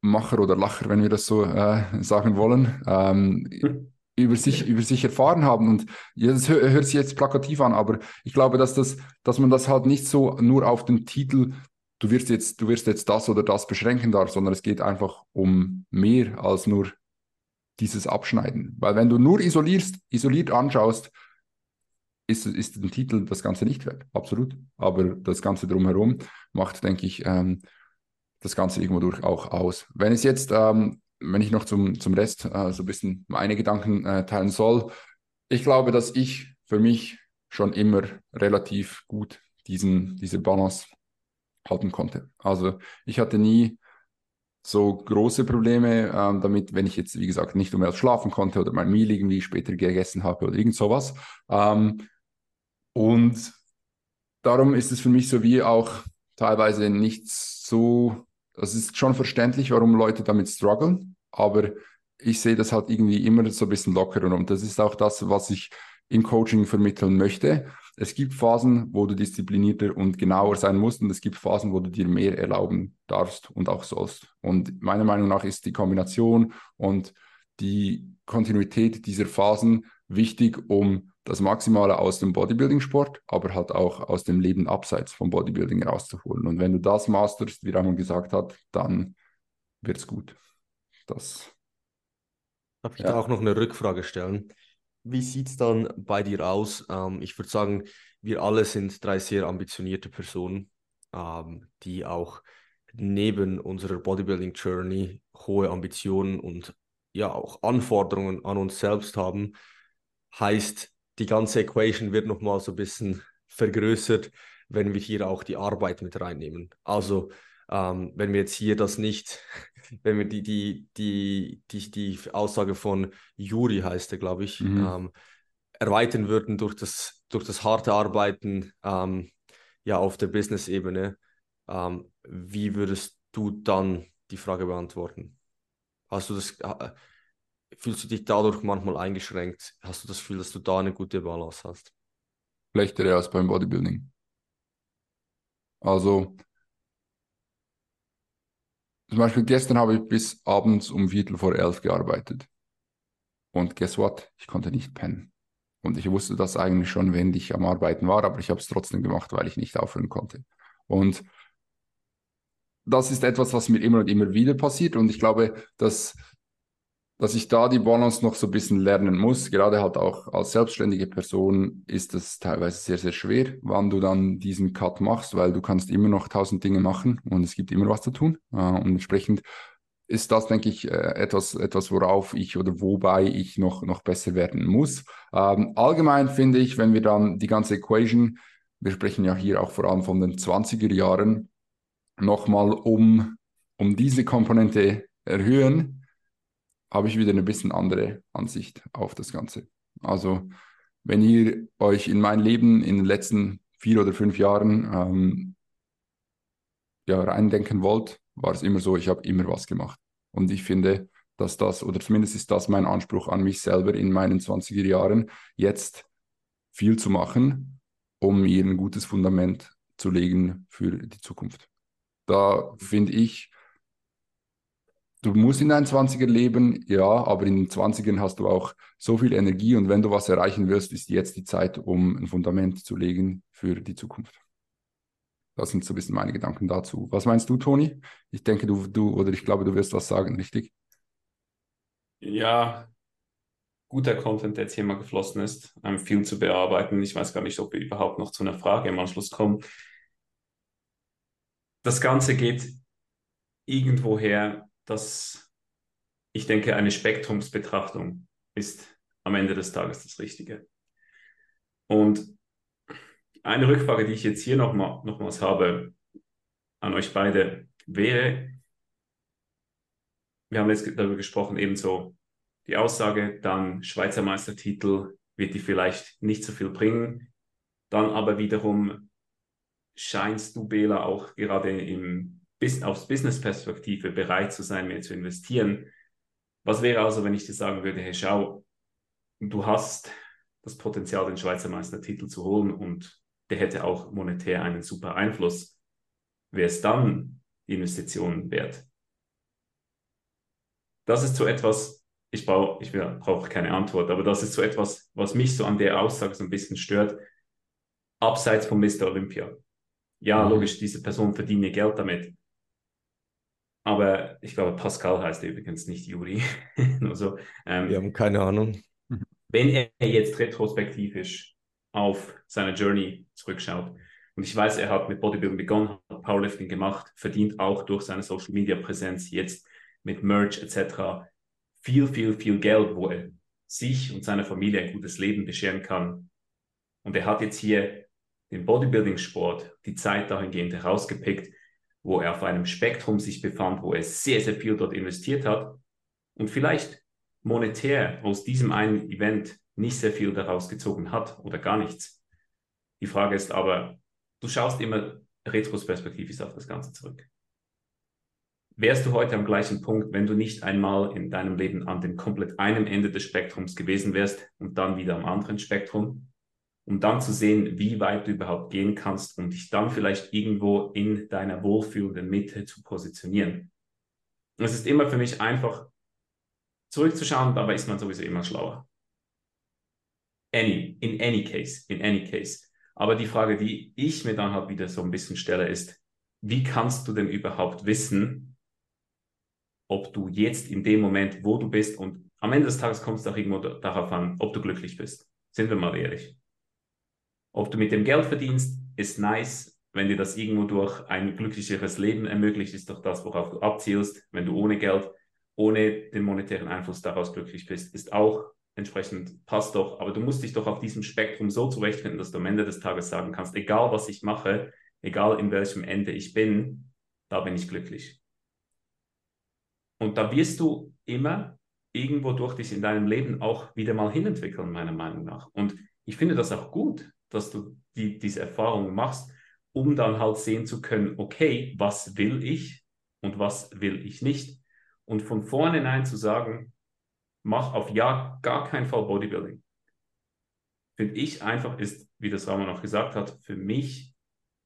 Macher oder Lacher, wenn wir das so äh, sagen wollen, ähm, über sich, über sich erfahren haben. Und das hört sich jetzt plakativ an, aber ich glaube, dass, das, dass man das halt nicht so nur auf den Titel, du wirst jetzt, du wirst jetzt das oder das beschränken darf, sondern es geht einfach um mehr als nur dieses Abschneiden. Weil wenn du nur isolierst, isoliert anschaust, ist, ist ein Titel das Ganze nicht wert. Absolut. Aber das Ganze drumherum macht, denke ich, ähm, das Ganze irgendwo durch auch aus. Wenn es jetzt, ähm, wenn ich noch zum, zum Rest äh, so ein bisschen meine Gedanken äh, teilen soll, ich glaube, dass ich für mich schon immer relativ gut diesen, diese Balance halten konnte. Also ich hatte nie so große Probleme ähm, damit, wenn ich jetzt, wie gesagt, nicht mehr schlafen konnte oder mein Meal irgendwie später gegessen habe oder irgend sowas. Ähm, und darum ist es für mich so wie auch teilweise nicht so, das ist schon verständlich, warum Leute damit strugglen, aber ich sehe das halt irgendwie immer so ein bisschen lockerer und das ist auch das, was ich im Coaching vermitteln möchte. Es gibt Phasen, wo du disziplinierter und genauer sein musst und es gibt Phasen, wo du dir mehr erlauben darfst und auch sollst. Und meiner Meinung nach ist die Kombination und die Kontinuität dieser Phasen wichtig, um das Maximale aus dem Bodybuilding-Sport, aber halt auch aus dem Leben abseits vom Bodybuilding rauszuholen. Und wenn du das masterst, wie Ramon gesagt hat, dann wird es gut. Das. Darf ich ja. da auch noch eine Rückfrage stellen? Wie sieht es dann bei dir aus? Ähm, ich würde sagen, wir alle sind drei sehr ambitionierte Personen, ähm, die auch neben unserer Bodybuilding-Journey hohe Ambitionen und ja auch Anforderungen an uns selbst haben. Heißt, die ganze Equation wird nochmal so ein bisschen vergrößert, wenn wir hier auch die Arbeit mit reinnehmen. Also ähm, wenn wir jetzt hier das nicht, wenn wir die, die, die, die, die Aussage von Juri heißt er, glaube ich, mhm. ähm, erweitern würden durch das, durch das harte Arbeiten ähm, ja, auf der Business-Ebene, ähm, wie würdest du dann die Frage beantworten? Hast du das, fühlst du dich dadurch manchmal eingeschränkt? Hast du das Gefühl, dass du da eine gute Balance hast? Schlechtere als beim Bodybuilding. Also, zum Beispiel gestern habe ich bis abends um Viertel vor elf gearbeitet. Und guess what? Ich konnte nicht pennen. Und ich wusste das eigentlich schon, während ich am Arbeiten war, aber ich habe es trotzdem gemacht, weil ich nicht aufhören konnte. Und das ist etwas, was mir immer und immer wieder passiert. Und ich glaube, dass dass ich da die Balance noch so ein bisschen lernen muss. Gerade halt auch als selbstständige Person ist es teilweise sehr, sehr schwer, wann du dann diesen Cut machst, weil du kannst immer noch tausend Dinge machen und es gibt immer was zu tun. Äh, und entsprechend ist das, denke ich, äh, etwas, etwas, worauf ich oder wobei ich noch, noch besser werden muss. Ähm, allgemein finde ich, wenn wir dann die ganze Equation, wir sprechen ja hier auch vor allem von den 20er Jahren, nochmal um, um diese Komponente erhöhen, habe ich wieder eine bisschen andere Ansicht auf das Ganze. Also wenn ihr euch in mein Leben in den letzten vier oder fünf Jahren ähm, ja, reindenken wollt, war es immer so, ich habe immer was gemacht. Und ich finde, dass das, oder zumindest ist das mein Anspruch an mich selber in meinen 20er Jahren, jetzt viel zu machen, um mir ein gutes Fundament zu legen für die Zukunft. Da finde ich, du musst in deinen 20er leben, ja, aber in den 20ern hast du auch so viel Energie und wenn du was erreichen wirst, ist jetzt die Zeit, um ein Fundament zu legen für die Zukunft. Das sind so ein bisschen meine Gedanken dazu. Was meinst du, Toni? Ich denke, du, du, oder ich glaube, du wirst was sagen, richtig? Ja, guter Content, der jetzt hier mal geflossen ist, ähm, viel zu bearbeiten. Ich weiß gar nicht, ob wir überhaupt noch zu einer Frage im Anschluss kommen. Das Ganze geht irgendwoher dass ich denke, eine Spektrumsbetrachtung ist am Ende des Tages das Richtige. Und eine Rückfrage, die ich jetzt hier nochmal, nochmals habe an euch beide, wäre, wir haben jetzt darüber gesprochen, ebenso die Aussage, dann Schweizer Meistertitel wird die vielleicht nicht so viel bringen. Dann aber wiederum scheinst du, Bela, auch gerade im bis, aus Business-Perspektive bereit zu sein, mehr zu investieren. Was wäre also, wenn ich dir sagen würde, hey, schau, du hast das Potenzial, den Schweizer Meistertitel zu holen und der hätte auch monetär einen super Einfluss. Wäre es dann die Investition wert? Das ist so etwas, ich brauche ich brauch keine Antwort, aber das ist so etwas, was mich so an der Aussage so ein bisschen stört. Abseits von Mr. Olympia. Ja, mhm. logisch, diese Person verdient ihr Geld damit. Aber ich glaube, Pascal heißt er übrigens nicht Juri. also, ähm, Wir haben keine Ahnung. Wenn er jetzt retrospektivisch auf seine Journey zurückschaut, und ich weiß, er hat mit Bodybuilding begonnen, hat Powerlifting gemacht, verdient auch durch seine Social Media Präsenz jetzt mit Merch etc. viel, viel, viel Geld, wo er sich und seiner Familie ein gutes Leben bescheren kann. Und er hat jetzt hier den Bodybuilding-Sport, die Zeit dahingehend herausgepickt, wo er auf einem Spektrum sich befand, wo er sehr, sehr viel dort investiert hat und vielleicht monetär aus diesem einen Event nicht sehr viel daraus gezogen hat oder gar nichts. Die Frage ist aber, du schaust immer retrospektivisch auf das Ganze zurück. Wärst du heute am gleichen Punkt, wenn du nicht einmal in deinem Leben an dem komplett einen Ende des Spektrums gewesen wärst und dann wieder am anderen Spektrum? Um dann zu sehen, wie weit du überhaupt gehen kannst und dich dann vielleicht irgendwo in deiner wohlfühlenden Mitte zu positionieren. Und es ist immer für mich einfach zurückzuschauen, dabei ist man sowieso immer schlauer. Any, in any case, in any case. Aber die Frage, die ich mir dann halt wieder so ein bisschen stelle, ist, wie kannst du denn überhaupt wissen, ob du jetzt in dem Moment, wo du bist und am Ende des Tages kommt es auch irgendwo darauf an, ob du glücklich bist. Sind wir mal ehrlich. Ob du mit dem Geld verdienst, ist nice. Wenn dir das irgendwo durch ein glücklicheres Leben ermöglicht, ist doch das, worauf du abzielst. Wenn du ohne Geld, ohne den monetären Einfluss daraus glücklich bist, ist auch entsprechend passt doch. Aber du musst dich doch auf diesem Spektrum so zurechtfinden, dass du am Ende des Tages sagen kannst, egal was ich mache, egal in welchem Ende ich bin, da bin ich glücklich. Und da wirst du immer irgendwo durch dich in deinem Leben auch wieder mal hinentwickeln, meiner Meinung nach. Und ich finde das auch gut dass du die, diese Erfahrung machst, um dann halt sehen zu können, okay, was will ich und was will ich nicht. Und von vornherein zu sagen, mach auf ja gar keinen Fall Bodybuilding. Finde ich einfach ist, wie das Ramon auch gesagt hat, für mich,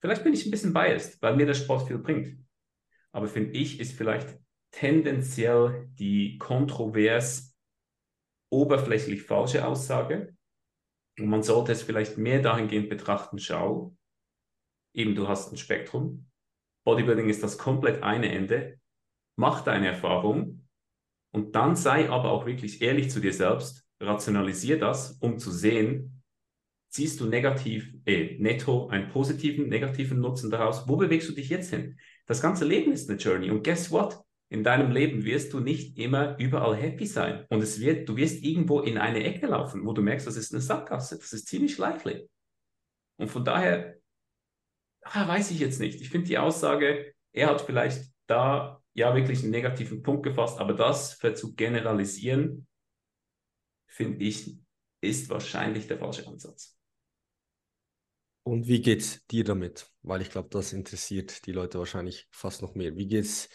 vielleicht bin ich ein bisschen biased, weil mir der Sport viel bringt. Aber finde ich, ist vielleicht tendenziell die kontrovers oberflächlich falsche Aussage, und man sollte es vielleicht mehr dahingehend betrachten, schau, eben du hast ein Spektrum. Bodybuilding ist das komplett eine Ende. Mach deine Erfahrung und dann sei aber auch wirklich ehrlich zu dir selbst, rationalisier das, um zu sehen, ziehst du negativ, eh, netto einen positiven, negativen Nutzen daraus. Wo bewegst du dich jetzt hin? Das ganze Leben ist eine Journey und guess what? In deinem Leben wirst du nicht immer überall happy sein. Und es wird, du wirst irgendwo in eine Ecke laufen, wo du merkst, das ist eine Sackgasse. Das ist ziemlich likely. Und von daher, ah, weiß ich jetzt nicht. Ich finde die Aussage, er hat vielleicht da ja wirklich einen negativen Punkt gefasst, aber das für zu generalisieren, finde ich, ist wahrscheinlich der falsche Ansatz. Und wie geht's dir damit? Weil ich glaube, das interessiert die Leute wahrscheinlich fast noch mehr. Wie geht's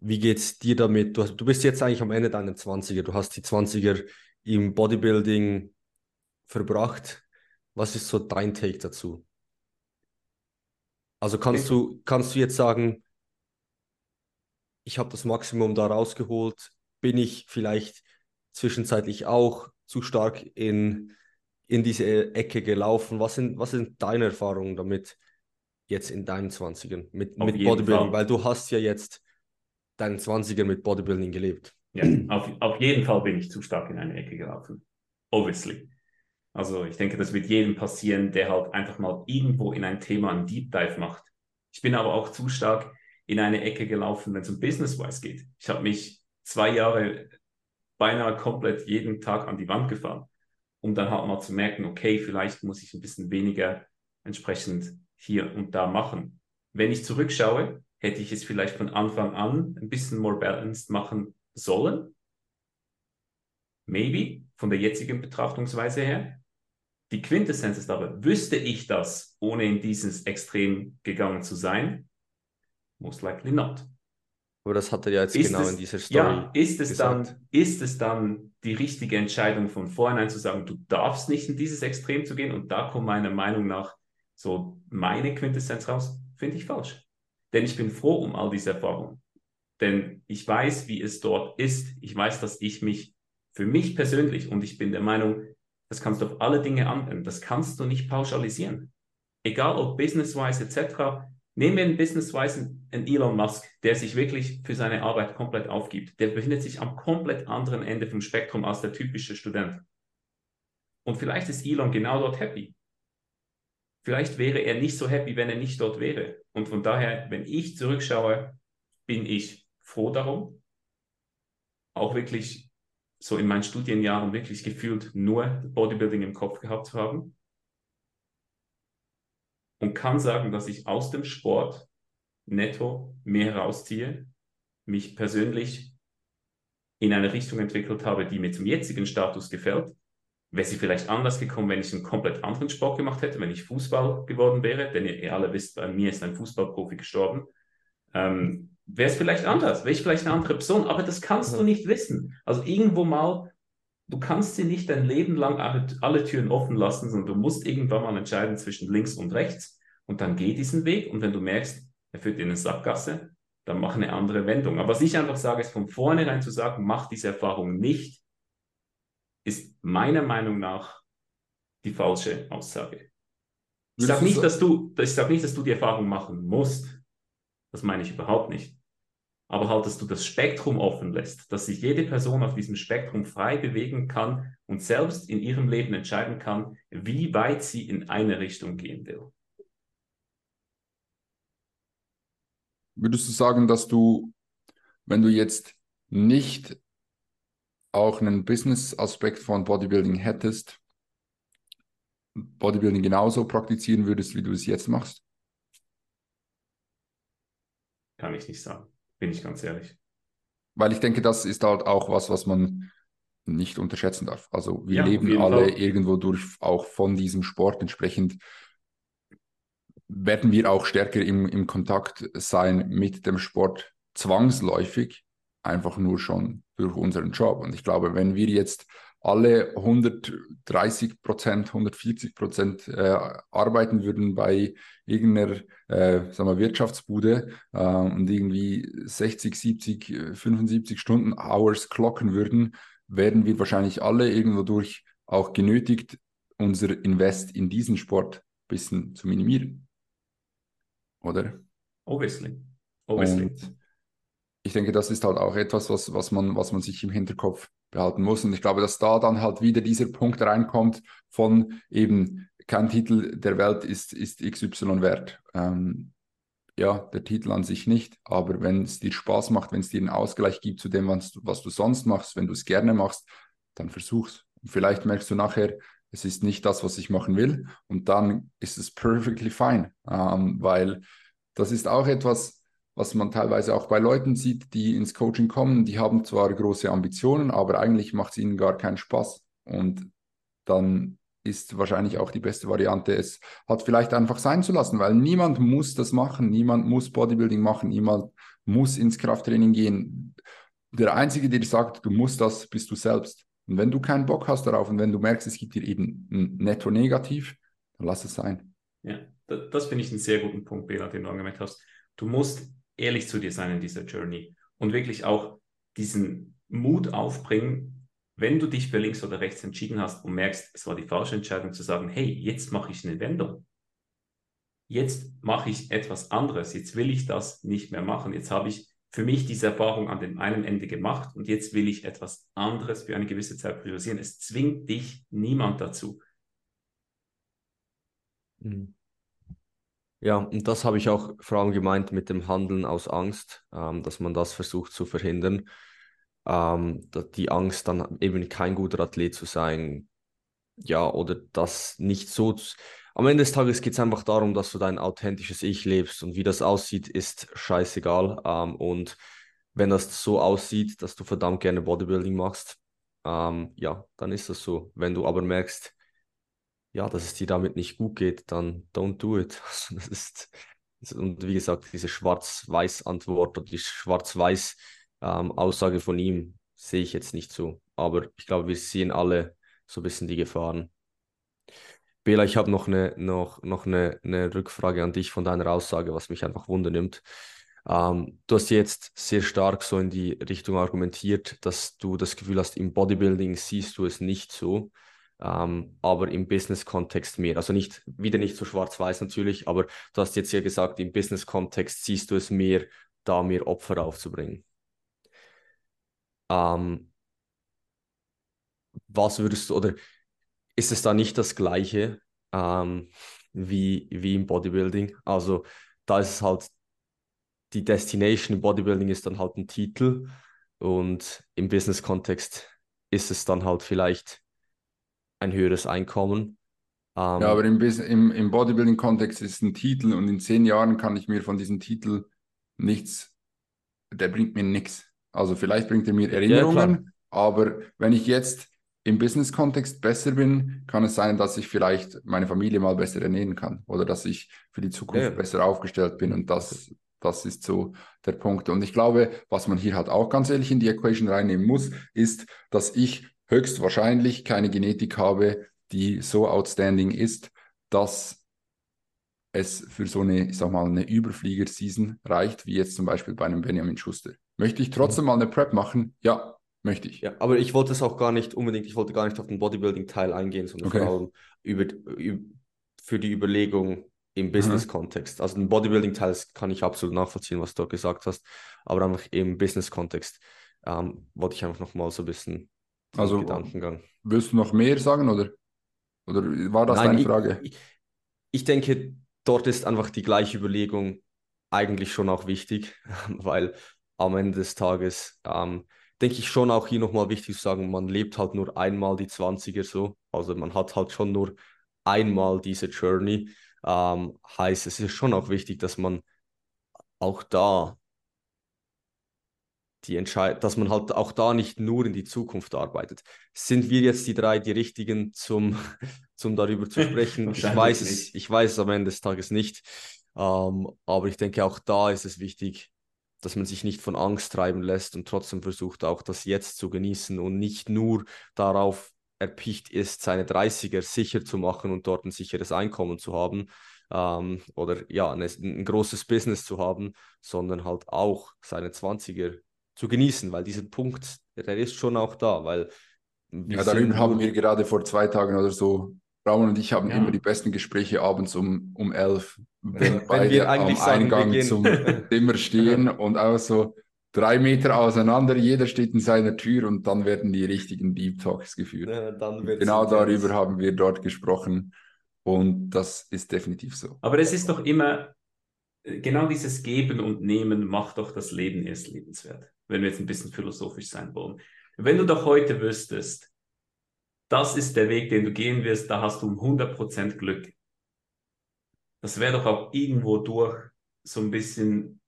wie geht's dir damit? Du, hast, du bist jetzt eigentlich am Ende deiner 20er. Du hast die 20er im Bodybuilding verbracht. Was ist so dein Take dazu? Also kannst du, kannst du jetzt sagen, ich habe das Maximum da rausgeholt, bin ich vielleicht zwischenzeitlich auch zu stark in, in diese Ecke gelaufen? Was sind, was sind deine Erfahrungen damit jetzt in deinen 20ern mit, mit Bodybuilding? Fall. Weil du hast ja jetzt deinen 20er mit Bodybuilding gelebt. Ja, auf, auf jeden Fall bin ich zu stark in eine Ecke gelaufen. Obviously. Also ich denke, das wird jedem passieren, der halt einfach mal irgendwo in ein Thema einen Deep Dive macht. Ich bin aber auch zu stark in eine Ecke gelaufen, wenn es um Business-wise geht. Ich habe mich zwei Jahre beinahe komplett jeden Tag an die Wand gefahren, um dann halt mal zu merken, okay, vielleicht muss ich ein bisschen weniger entsprechend hier und da machen. Wenn ich zurückschaue, hätte ich es vielleicht von Anfang an ein bisschen more balanced machen sollen. Maybe, von der jetzigen Betrachtungsweise her. Die Quintessenz ist aber, wüsste ich das, ohne in dieses Extrem gegangen zu sein? Most likely not. Aber das hat er ja jetzt ist genau es, in dieser Story. Ja, ist es, dann, ist es dann die richtige Entscheidung von vornherein zu sagen, du darfst nicht in dieses Extrem zu gehen und da kommt meiner Meinung nach so meine Quintessenz raus? Finde ich falsch. Denn ich bin froh um all diese Erfahrungen. Denn ich weiß, wie es dort ist. Ich weiß, dass ich mich für mich persönlich, und ich bin der Meinung, das kannst du auf alle Dinge anwenden, das kannst du nicht pauschalisieren. Egal ob business-wise etc. Nehmen wir einen business-wise einen Elon Musk, der sich wirklich für seine Arbeit komplett aufgibt. Der befindet sich am komplett anderen Ende vom Spektrum als der typische Student. Und vielleicht ist Elon genau dort happy. Vielleicht wäre er nicht so happy, wenn er nicht dort wäre. Und von daher, wenn ich zurückschaue, bin ich froh darum, auch wirklich so in meinen Studienjahren wirklich gefühlt nur Bodybuilding im Kopf gehabt zu haben. Und kann sagen, dass ich aus dem Sport netto mehr herausziehe, mich persönlich in eine Richtung entwickelt habe, die mir zum jetzigen Status gefällt. Wäre sie vielleicht anders gekommen, wenn ich einen komplett anderen Sport gemacht hätte, wenn ich Fußball geworden wäre, denn ihr alle wisst, bei mir ist ein Fußballprofi gestorben. Ähm, wäre es vielleicht anders, wäre ich vielleicht eine andere Person, aber das kannst du nicht wissen. Also irgendwo mal, du kannst sie nicht dein Leben lang alle, alle Türen offen lassen, sondern du musst irgendwann mal entscheiden zwischen links und rechts. Und dann geh diesen Weg. Und wenn du merkst, er führt dir in eine Sackgasse, dann mach eine andere Wendung. Aber was ich einfach sage, ist von vornherein zu sagen, mach diese Erfahrung nicht, meiner Meinung nach die falsche Aussage. Ich sage nicht, dass du, ich sag nicht, dass du die Erfahrung machen musst. Das meine ich überhaupt nicht aber halt, dass du das Spektrum offen lässt, dass sich jede Person auf diesem Spektrum frei bewegen kann und selbst in ihrem Leben entscheiden kann, wie weit sie in eine Richtung gehen will. Würdest du sagen, dass du, wenn du jetzt nicht auch einen Business-Aspekt von Bodybuilding hättest, Bodybuilding genauso praktizieren würdest, wie du es jetzt machst? Kann ich nicht sagen bin ich ganz ehrlich. Weil ich denke, das ist halt auch was, was man nicht unterschätzen darf. Also wir ja, leben alle Fall. irgendwo durch auch von diesem Sport. Entsprechend werden wir auch stärker im, im Kontakt sein mit dem Sport zwangsläufig, einfach nur schon durch unseren Job. Und ich glaube, wenn wir jetzt alle 130 Prozent, 140 Prozent äh, arbeiten würden bei irgendeiner äh, sagen wir, Wirtschaftsbude äh, und irgendwie 60, 70, 75 Stunden Hours clocken würden, werden wir wahrscheinlich alle irgendwo durch auch genötigt, unser Invest in diesen Sport ein bisschen zu minimieren. Oder? Obviously. Obviously. Und ich denke, das ist halt auch etwas, was, was, man, was man sich im Hinterkopf behalten muss. Und ich glaube, dass da dann halt wieder dieser Punkt reinkommt von eben kein Titel der Welt ist, ist XY wert. Ähm, ja, der Titel an sich nicht, aber wenn es dir Spaß macht, wenn es dir einen Ausgleich gibt zu dem, was du, was du sonst machst, wenn du es gerne machst, dann versuch's. Und vielleicht merkst du nachher, es ist nicht das, was ich machen will und dann ist es perfectly fine, ähm, weil das ist auch etwas, was man teilweise auch bei Leuten sieht, die ins Coaching kommen, die haben zwar große Ambitionen, aber eigentlich macht es ihnen gar keinen Spaß. Und dann ist wahrscheinlich auch die beste Variante, es hat vielleicht einfach sein zu lassen, weil niemand muss das machen, niemand muss Bodybuilding machen, niemand muss ins Krafttraining gehen. Der Einzige, der sagt, du musst das, bist du selbst. Und wenn du keinen Bock hast darauf und wenn du merkst, es gibt dir eben ein netto negativ, dann lass es sein. Ja, das, das finde ich einen sehr guten Punkt, Bela, den du angemerkt hast. Du musst ehrlich zu dir sein in dieser Journey und wirklich auch diesen Mut aufbringen, wenn du dich für links oder rechts entschieden hast und merkst, es war die falsche Entscheidung zu sagen, hey, jetzt mache ich eine Wendung. Jetzt mache ich etwas anderes. Jetzt will ich das nicht mehr machen. Jetzt habe ich für mich diese Erfahrung an dem einen Ende gemacht und jetzt will ich etwas anderes für eine gewisse Zeit priorisieren. Es zwingt dich niemand dazu. Mhm. Ja, und das habe ich auch vor allem gemeint mit dem Handeln aus Angst, ähm, dass man das versucht zu verhindern. Ähm, die Angst, dann eben kein guter Athlet zu sein, ja, oder das nicht so. Am Ende des Tages geht es einfach darum, dass du dein authentisches Ich lebst und wie das aussieht, ist scheißegal. Ähm, und wenn das so aussieht, dass du verdammt gerne Bodybuilding machst, ähm, ja, dann ist das so. Wenn du aber merkst, ja, dass es dir damit nicht gut geht, dann don't do it. Also das ist, und wie gesagt, diese Schwarz-Weiß-Antwort oder die Schwarz-Weiß-Aussage ähm, von ihm sehe ich jetzt nicht so. Aber ich glaube, wir sehen alle so ein bisschen die Gefahren. Bela, ich habe noch eine, noch, noch eine, eine Rückfrage an dich von deiner Aussage, was mich einfach wundernimmt. Ähm, du hast jetzt sehr stark so in die Richtung argumentiert, dass du das Gefühl hast, im Bodybuilding siehst du es nicht so, ähm, aber im Business-Kontext mehr. Also nicht, wieder nicht so schwarz-weiß natürlich, aber du hast jetzt ja gesagt, im Business-Kontext siehst du es mehr, da mehr Opfer aufzubringen. Ähm, was würdest du, oder ist es da nicht das Gleiche ähm, wie, wie im Bodybuilding? Also da ist es halt, die Destination im Bodybuilding ist dann halt ein Titel und im Business-Kontext ist es dann halt vielleicht ein höheres Einkommen. Ähm, ja, aber im, im, im Bodybuilding-Kontext ist ein Titel und in zehn Jahren kann ich mir von diesem Titel nichts, der bringt mir nichts. Also vielleicht bringt er mir Erinnerungen, ja, aber wenn ich jetzt im Business-Kontext besser bin, kann es sein, dass ich vielleicht meine Familie mal besser ernähren kann oder dass ich für die Zukunft ja. besser aufgestellt bin und das, das ist so der Punkt. Und ich glaube, was man hier halt auch ganz ehrlich in die Equation reinnehmen muss, ist, dass ich höchstwahrscheinlich keine Genetik habe, die so outstanding ist, dass es für so eine, ich sag mal, eine Überflieger-Season reicht, wie jetzt zum Beispiel bei einem Benjamin Schuster. Möchte ich trotzdem mal eine Prep machen? Ja, möchte ich. Ja, aber ich wollte es auch gar nicht unbedingt, ich wollte gar nicht auf den Bodybuilding-Teil eingehen, sondern okay. vor allem über, über, für die Überlegung im. Business-Kontext. Also den Bodybuilding-Teil kann ich absolut nachvollziehen, was du gesagt hast, aber einfach im Business-Kontext ähm, wollte ich einfach nochmal so ein bisschen also, Gedankengang. Willst du noch mehr sagen oder, oder war das Nein, deine Frage? Ich, ich denke, dort ist einfach die gleiche Überlegung eigentlich schon auch wichtig, weil am Ende des Tages ähm, denke ich schon auch hier nochmal wichtig zu sagen, man lebt halt nur einmal die 20er so. Also man hat halt schon nur einmal diese Journey. Ähm, heißt, es ist schon auch wichtig, dass man auch da die Entscheid dass man halt auch da nicht nur in die Zukunft arbeitet. Sind wir jetzt die drei die richtigen zum, zum darüber zu sprechen? ich weiß es, ich weiß es am Ende des Tages nicht. Ähm, aber ich denke, auch da ist es wichtig, dass man sich nicht von Angst treiben lässt und trotzdem versucht, auch das Jetzt zu genießen und nicht nur darauf erpicht ist, seine 30er sicher zu machen und dort ein sicheres Einkommen zu haben ähm, oder ja, ein, ein großes Business zu haben, sondern halt auch seine 20er zu genießen, weil dieser Punkt, der ist schon auch da, weil ja, darüber haben wir gerade vor zwei Tagen oder so Braun und ich haben ja. immer die besten Gespräche abends um, um elf, wenn, wenn beide wir am Eingang beginnen. zum Zimmer stehen und auch so drei Meter auseinander, jeder steht in seiner Tür und dann werden die richtigen Deep Talks geführt. Ja, genau darüber haben wir dort gesprochen und das ist definitiv so. Aber es ist doch immer, genau dieses Geben und Nehmen macht doch das Leben erst lebenswert, wenn wir jetzt ein bisschen philosophisch sein wollen. Wenn du doch heute wüsstest, das ist der Weg, den du gehen wirst, da hast du 100% Glück. Das wäre doch auch irgendwo durch so ein bisschen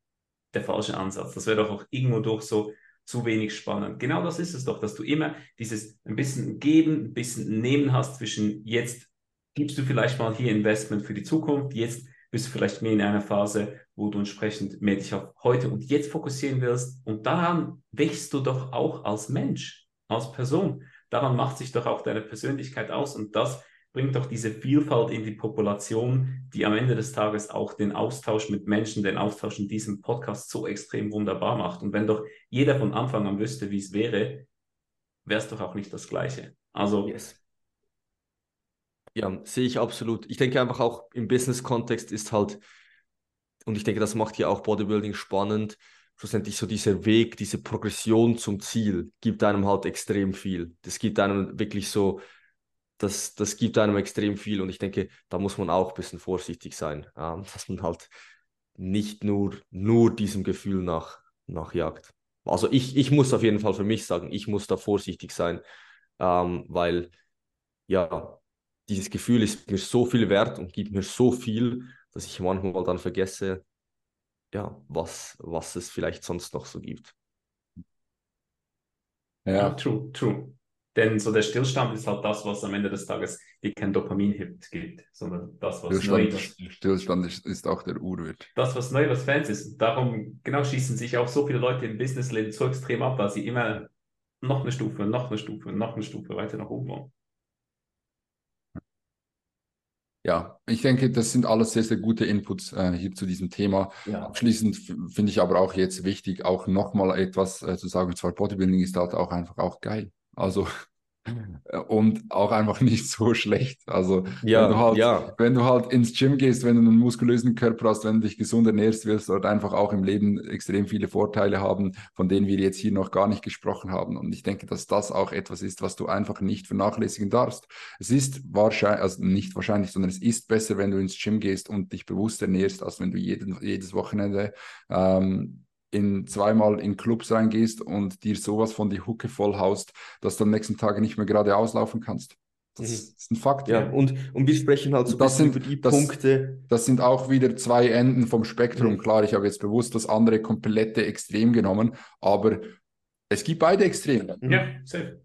der falsche Ansatz. Das wäre doch auch irgendwo durch so zu wenig spannend. Genau das ist es doch, dass du immer dieses ein bisschen Geben, ein bisschen Nehmen hast zwischen jetzt gibst du vielleicht mal hier Investment für die Zukunft, jetzt bist du vielleicht mehr in einer Phase, wo du entsprechend mehr dich auf heute und jetzt fokussieren willst und daran wächst du doch auch als Mensch, als Person. Daran macht sich doch auch deine Persönlichkeit aus und das bringt doch diese Vielfalt in die Population, die am Ende des Tages auch den Austausch mit Menschen, den Austausch in diesem Podcast so extrem wunderbar macht. Und wenn doch jeder von Anfang an wüsste, wie es wäre, wäre es doch auch nicht das Gleiche. Also. Yes. Ja, sehe ich absolut. Ich denke einfach auch im Business-Kontext ist halt, und ich denke, das macht ja auch Bodybuilding spannend, schlussendlich so dieser Weg, diese Progression zum Ziel gibt einem halt extrem viel. Das gibt einem wirklich so, das, das gibt einem extrem viel und ich denke, da muss man auch ein bisschen vorsichtig sein, dass man halt nicht nur, nur diesem Gefühl nach, nachjagt. Also ich, ich muss auf jeden Fall für mich sagen, ich muss da vorsichtig sein, ähm, weil ja, dieses Gefühl ist mir so viel wert und gibt mir so viel, dass ich manchmal dann vergesse, ja, was, was es vielleicht sonst noch so gibt. Ja. ja, true, true. Denn so der Stillstand ist halt das, was am Ende des Tages dir kein Dopamin-Hit gibt, sondern das, was Stillstand, neu ist. Stillstand ist, ist auch der Urwert. Das, was neu, was Fans ist. Darum genau schießen sich auch so viele Leute im Businessleben so extrem ab, weil sie immer noch eine Stufe, noch eine Stufe, noch eine Stufe weiter nach oben wollen. Ja, ich denke, das sind alles sehr, sehr gute Inputs äh, hier zu diesem Thema. Ja. Abschließend finde ich aber auch jetzt wichtig, auch nochmal etwas äh, zu sagen, und zwar Bodybuilding ist halt auch einfach auch geil. Also und auch einfach nicht so schlecht. Also Ja, wenn du halt, ja. wenn du halt ins Gym gehst, wenn du einen muskulösen Körper hast, wenn du dich gesund ernährst, wirst du dort einfach auch im Leben extrem viele Vorteile haben, von denen wir jetzt hier noch gar nicht gesprochen haben. Und ich denke, dass das auch etwas ist, was du einfach nicht vernachlässigen darfst. Es ist wahrscheinlich, also nicht wahrscheinlich, sondern es ist besser, wenn du ins Gym gehst und dich bewusst ernährst, als wenn du jeden, jedes Wochenende ähm, in zweimal in Clubs reingehst und dir sowas von die Hucke voll haust, dass du am nächsten Tag nicht mehr gerade auslaufen kannst. Das Mhm. ist ein Fakt. Ja, und, und wir sprechen halt so ein Das bisschen sind- über die das- Punkte. Das sind auch wieder zwei Enden vom Spektrum. Mhm. Klar, ich habe jetzt bewusst das andere komplette Extrem genommen, aber es gibt beide Extreme. Mhm. Ja, safe.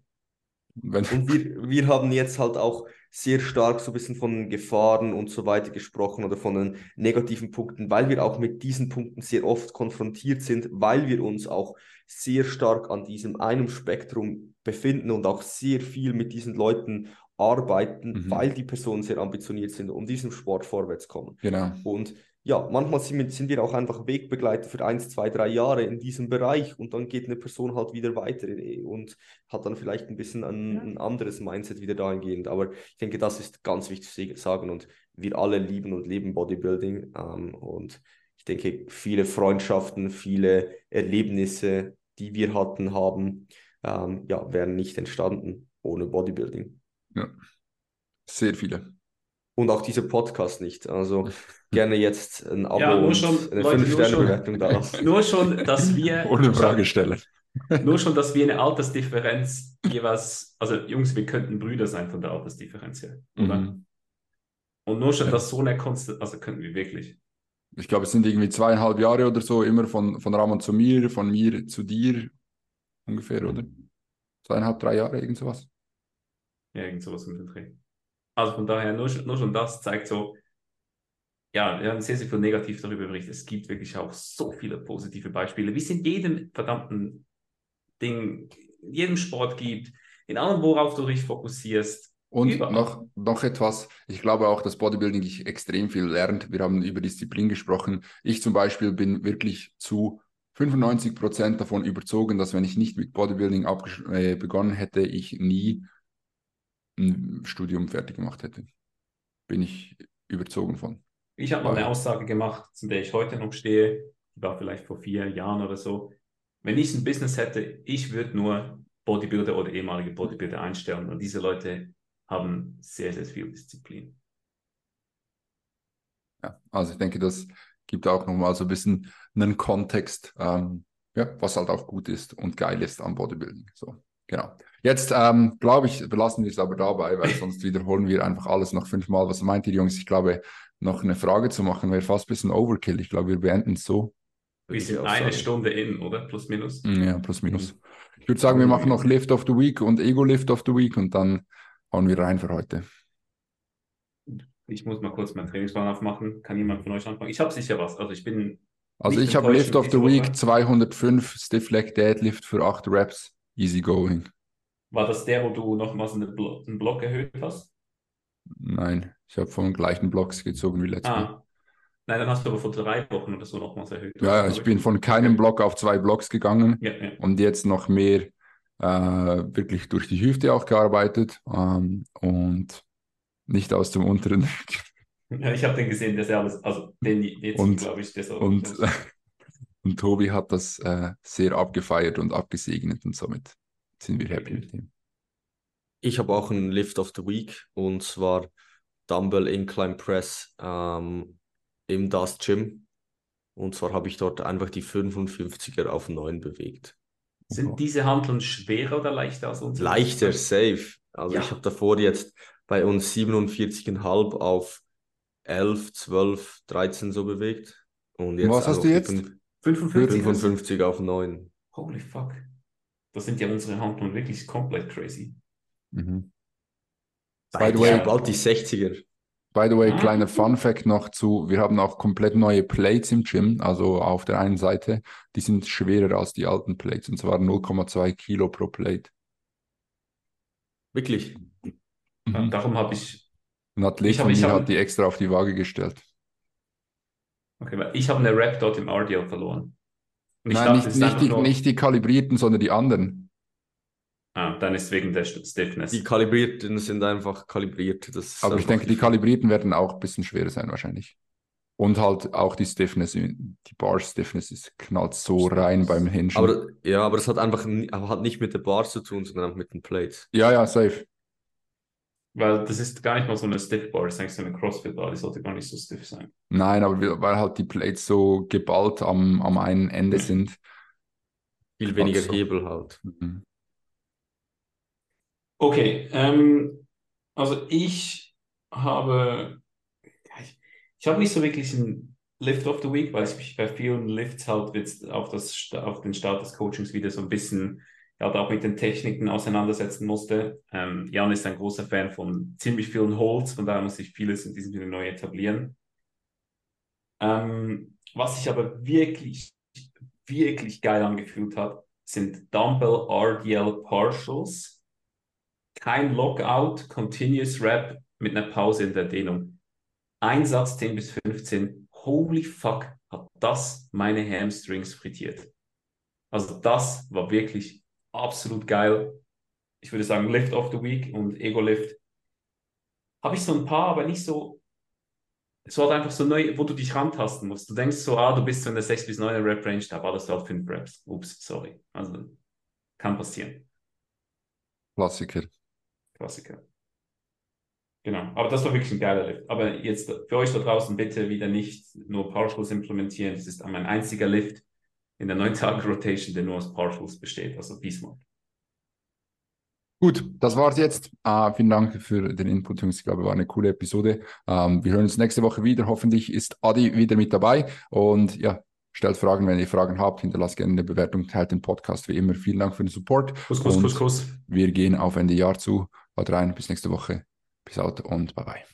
Und wir, wir haben jetzt halt auch sehr stark so ein bisschen von Gefahren und so weiter gesprochen oder von den negativen Punkten, weil wir auch mit diesen Punkten sehr oft konfrontiert sind, weil wir uns auch sehr stark an diesem einem Spektrum befinden und auch sehr viel mit diesen Leuten arbeiten, Mhm. weil die Personen sehr ambitioniert sind und diesem Sport vorwärts kommen. genau. Und ja, manchmal sind wir, sind wir auch einfach Wegbegleiter für eins, zwei, drei Jahre in diesem Bereich und dann geht eine Person halt wieder weiter eh, und hat dann vielleicht ein bisschen ein, Ja. ein anderes Mindset wieder dahingehend. Aber ich denke, das ist ganz wichtig zu sagen und wir alle lieben und leben Bodybuilding ähm, und ich denke, viele Freundschaften, viele Erlebnisse, die wir hatten, haben, ähm, ja, wären nicht entstanden ohne Bodybuilding. Sehr viele. Und auch dieser Podcast nicht. Also gerne jetzt ein Abo Ja, nur und schon, eine Leute, nur schon. 5-Sterne-Bewertung da lassen. Nur schon, dass wir Ohne Frage stellen. Nur schon, dass wir eine Altersdifferenz jeweils, also Jungs, wir könnten Brüder sein von der Altersdifferenz her, oder? Mhm. Und nur schon, Ja. dass so eine Konstanz, also könnten wir wirklich. Ich glaube, es sind irgendwie zweieinhalb Jahre oder so, immer von, von Ramon zu mir, von mir zu dir ungefähr, oder? Zweieinhalb, drei Jahre, irgend sowas. Ja, irgend sowas um den Dreh. Also von daher, nur, schon- nur schon das zeigt so, ja, wir haben sehr, sehr viel negativ darüber berichtet. Es gibt wirklich auch so viele positive Beispiele, wie es in jedem verdammten Ding, in jedem Sport gibt, in allem, worauf du dich fokussierst. Und Überall. noch, noch etwas, ich glaube auch, dass Bodybuilding dich extrem viel lernt. Wir haben über Disziplin gesprochen. Ich zum Beispiel bin wirklich zu 95 Prozent davon überzogen, dass wenn ich nicht mit Bodybuilding äh, begonnen hätte, ich nie ein Studium fertig gemacht hätte. Bin ich überzogen von. Ich habe mal eine. Aussage gemacht, zu der ich heute noch stehe, die war vielleicht vor vier Jahren oder so. Wenn ich ein Business hätte, ich würde nur Bodybuilder oder ehemalige Bodybuilder einstellen und diese Leute haben sehr, sehr viel Disziplin. Ja, also ich denke, das gibt auch nochmal so ein bisschen einen Kontext, ähm, ja, was halt auch gut ist und geil ist am Bodybuilding. So, genau. Jetzt ähm, glaube ich, belassen wir es aber dabei, weil sonst wiederholen wir einfach alles noch fünfmal. Was meint ihr, Jungs? Ich glaube, noch eine Frage zu machen wäre fast ein bisschen Overkill. Ich glaube, wir beenden es so. Wir sind eine. Stunde in, oder? Plus, minus. Ja, plus minus. Ich würde sagen, wir machen noch Lift of the Week und Ego Lift of the Week und dann hauen wir rein für heute. Ich muss mal kurz meinen Trainingsplan aufmachen. Kann jemand von euch anfangen? Ich habe sicher was. Also ich bin, Also ich habe Lift of the Week Woche. 205 Stiff Leg Deadlift für 8 Reps. Easy going. war das der, wo du nochmals einen, Blo einen Block erhöht hast? Nein, ich habe vom gleichen Blocks gezogen wie letztes Mal. Ah. Nein, dann hast du aber vor drei Wochen oder so nochmals erhöht. Ja, ich bin von keinem Block auf zwei Blocks gegangen Ja, ja. und jetzt noch mehr äh, wirklich durch die Hüfte auch gearbeitet ähm, und nicht aus dem unteren. Ja, ich habe den gesehen, der ist ja alles, also den jetzt, glaube ich, der so. und, und Tobi hat das äh, sehr abgefeiert und abgesegnet und somit sind wir happy mit ihm. Ich habe auch einen Lift of the Week und zwar Dumbbell Incline Press ähm, im Dust Gym. Und zwar habe ich dort einfach die 55er auf 9 bewegt. Sind diese Hanteln schwerer oder leichter als unsere? Leichter, safe. Also Ja. ich habe davor jetzt bei uns 47,5 auf 11, 12, 13 so bewegt. Und jetzt Was hast du jetzt? Fünf- 55? 55 auf 9. Holy fuck. Das sind ja unsere Hanteln wirklich komplett crazy. Mhm. By the way- bald die 60er. By the way, Ah. kleiner Fun Fact noch zu, wir haben auch komplett neue Plates im Gym, also auf der einen Seite, die sind schwerer als die alten Plates und zwar 0,2 Kilo pro Plate. Wirklich. Mhm. darum habe ich Ein Athlet Ich hab- von ich mir hab- hat die extra auf die Waage gestellt. Okay, weil ich habe eine Rap dort im RDL verloren. Und ich Nein, dachte, nicht, nicht, die, nur, nicht die kalibrierten, sondern die anderen. ah, dann ist wegen der St- Stiffness. Die kalibrierten sind einfach kalibriert. Das ist Aber ich denke, die kalibrierten werden auch ein bisschen schwerer sein wahrscheinlich. Und halt auch die Stiffness, die Bar Stiffness ist knallt so rein beim Hinschen. Aber ja, aber das hat einfach hat nicht mit der Bar zu tun, sondern auch mit den Plates. ja, ja, safe. Weil das ist gar nicht mal so eine Stiff Bar, das ist eigentlich so eine Crossfit Bar, die sollte gar nicht so stiff sein. Nein, aber wir- weil halt die Plates so geballt am, am einen Ende sind. Viel weniger so. Hebel halt. Mhm. Okay, ähm, also ich habe, ich, ich habe nicht so wirklich einen Lift of the Week, weil ich mich bei vielen Lifts halt jetzt auf, das, auf den Start des Coachings wieder so ein bisschen ja, auch mit den Techniken auseinandersetzen musste. Ähm, Jan ist ein großer Fan von ziemlich vielen Holds, von daher muss ich vieles in diesem Sinne neu etablieren. Ähm, was sich aber wirklich, wirklich geil angefühlt hat, sind Dumbbell RDL Partials kein Lockout, Continuous Rap mit einer Pause in der Dehnung. Ein Satz 10 bis 15. Holy fuck, hat das meine Hamstrings frittiert. Also das war wirklich absolut geil. Ich würde sagen Lift of the Week und Ego Lift. Habe ich so ein paar, aber nicht so. Es war halt einfach so neu, wo du dich rantasten musst. Du denkst so, ah, du bist so in der 6 bis 9 Rap Range, da war das halt 5 Raps. Ups, sorry. Also kann passieren. Klassiker. Klassiker. Genau, aber das war wirklich ein geiler Lift. Aber jetzt für euch da draußen bitte wieder nicht nur Partials implementieren. Das ist mein einziger Lift in der 9-Tage-Rotation, der nur aus Partials besteht, also diesmal. Gut, das war's jetzt. Äh, vielen Dank für den Input, Jungs. Ich glaube, war eine coole Episode. Ähm, wir hören uns nächste Woche wieder. Hoffentlich ist Adi wieder mit dabei. Und ja, stellt Fragen, wenn ihr Fragen habt. Hinterlasst gerne eine Bewertung, teilt den Podcast wie immer. Vielen Dank für den Support. Kuss, Kuss, Und Kuss, Kuss. Wir gehen auf Ende Jahr zu. Haut rein, bis nächste Woche. Bis out und bye bye.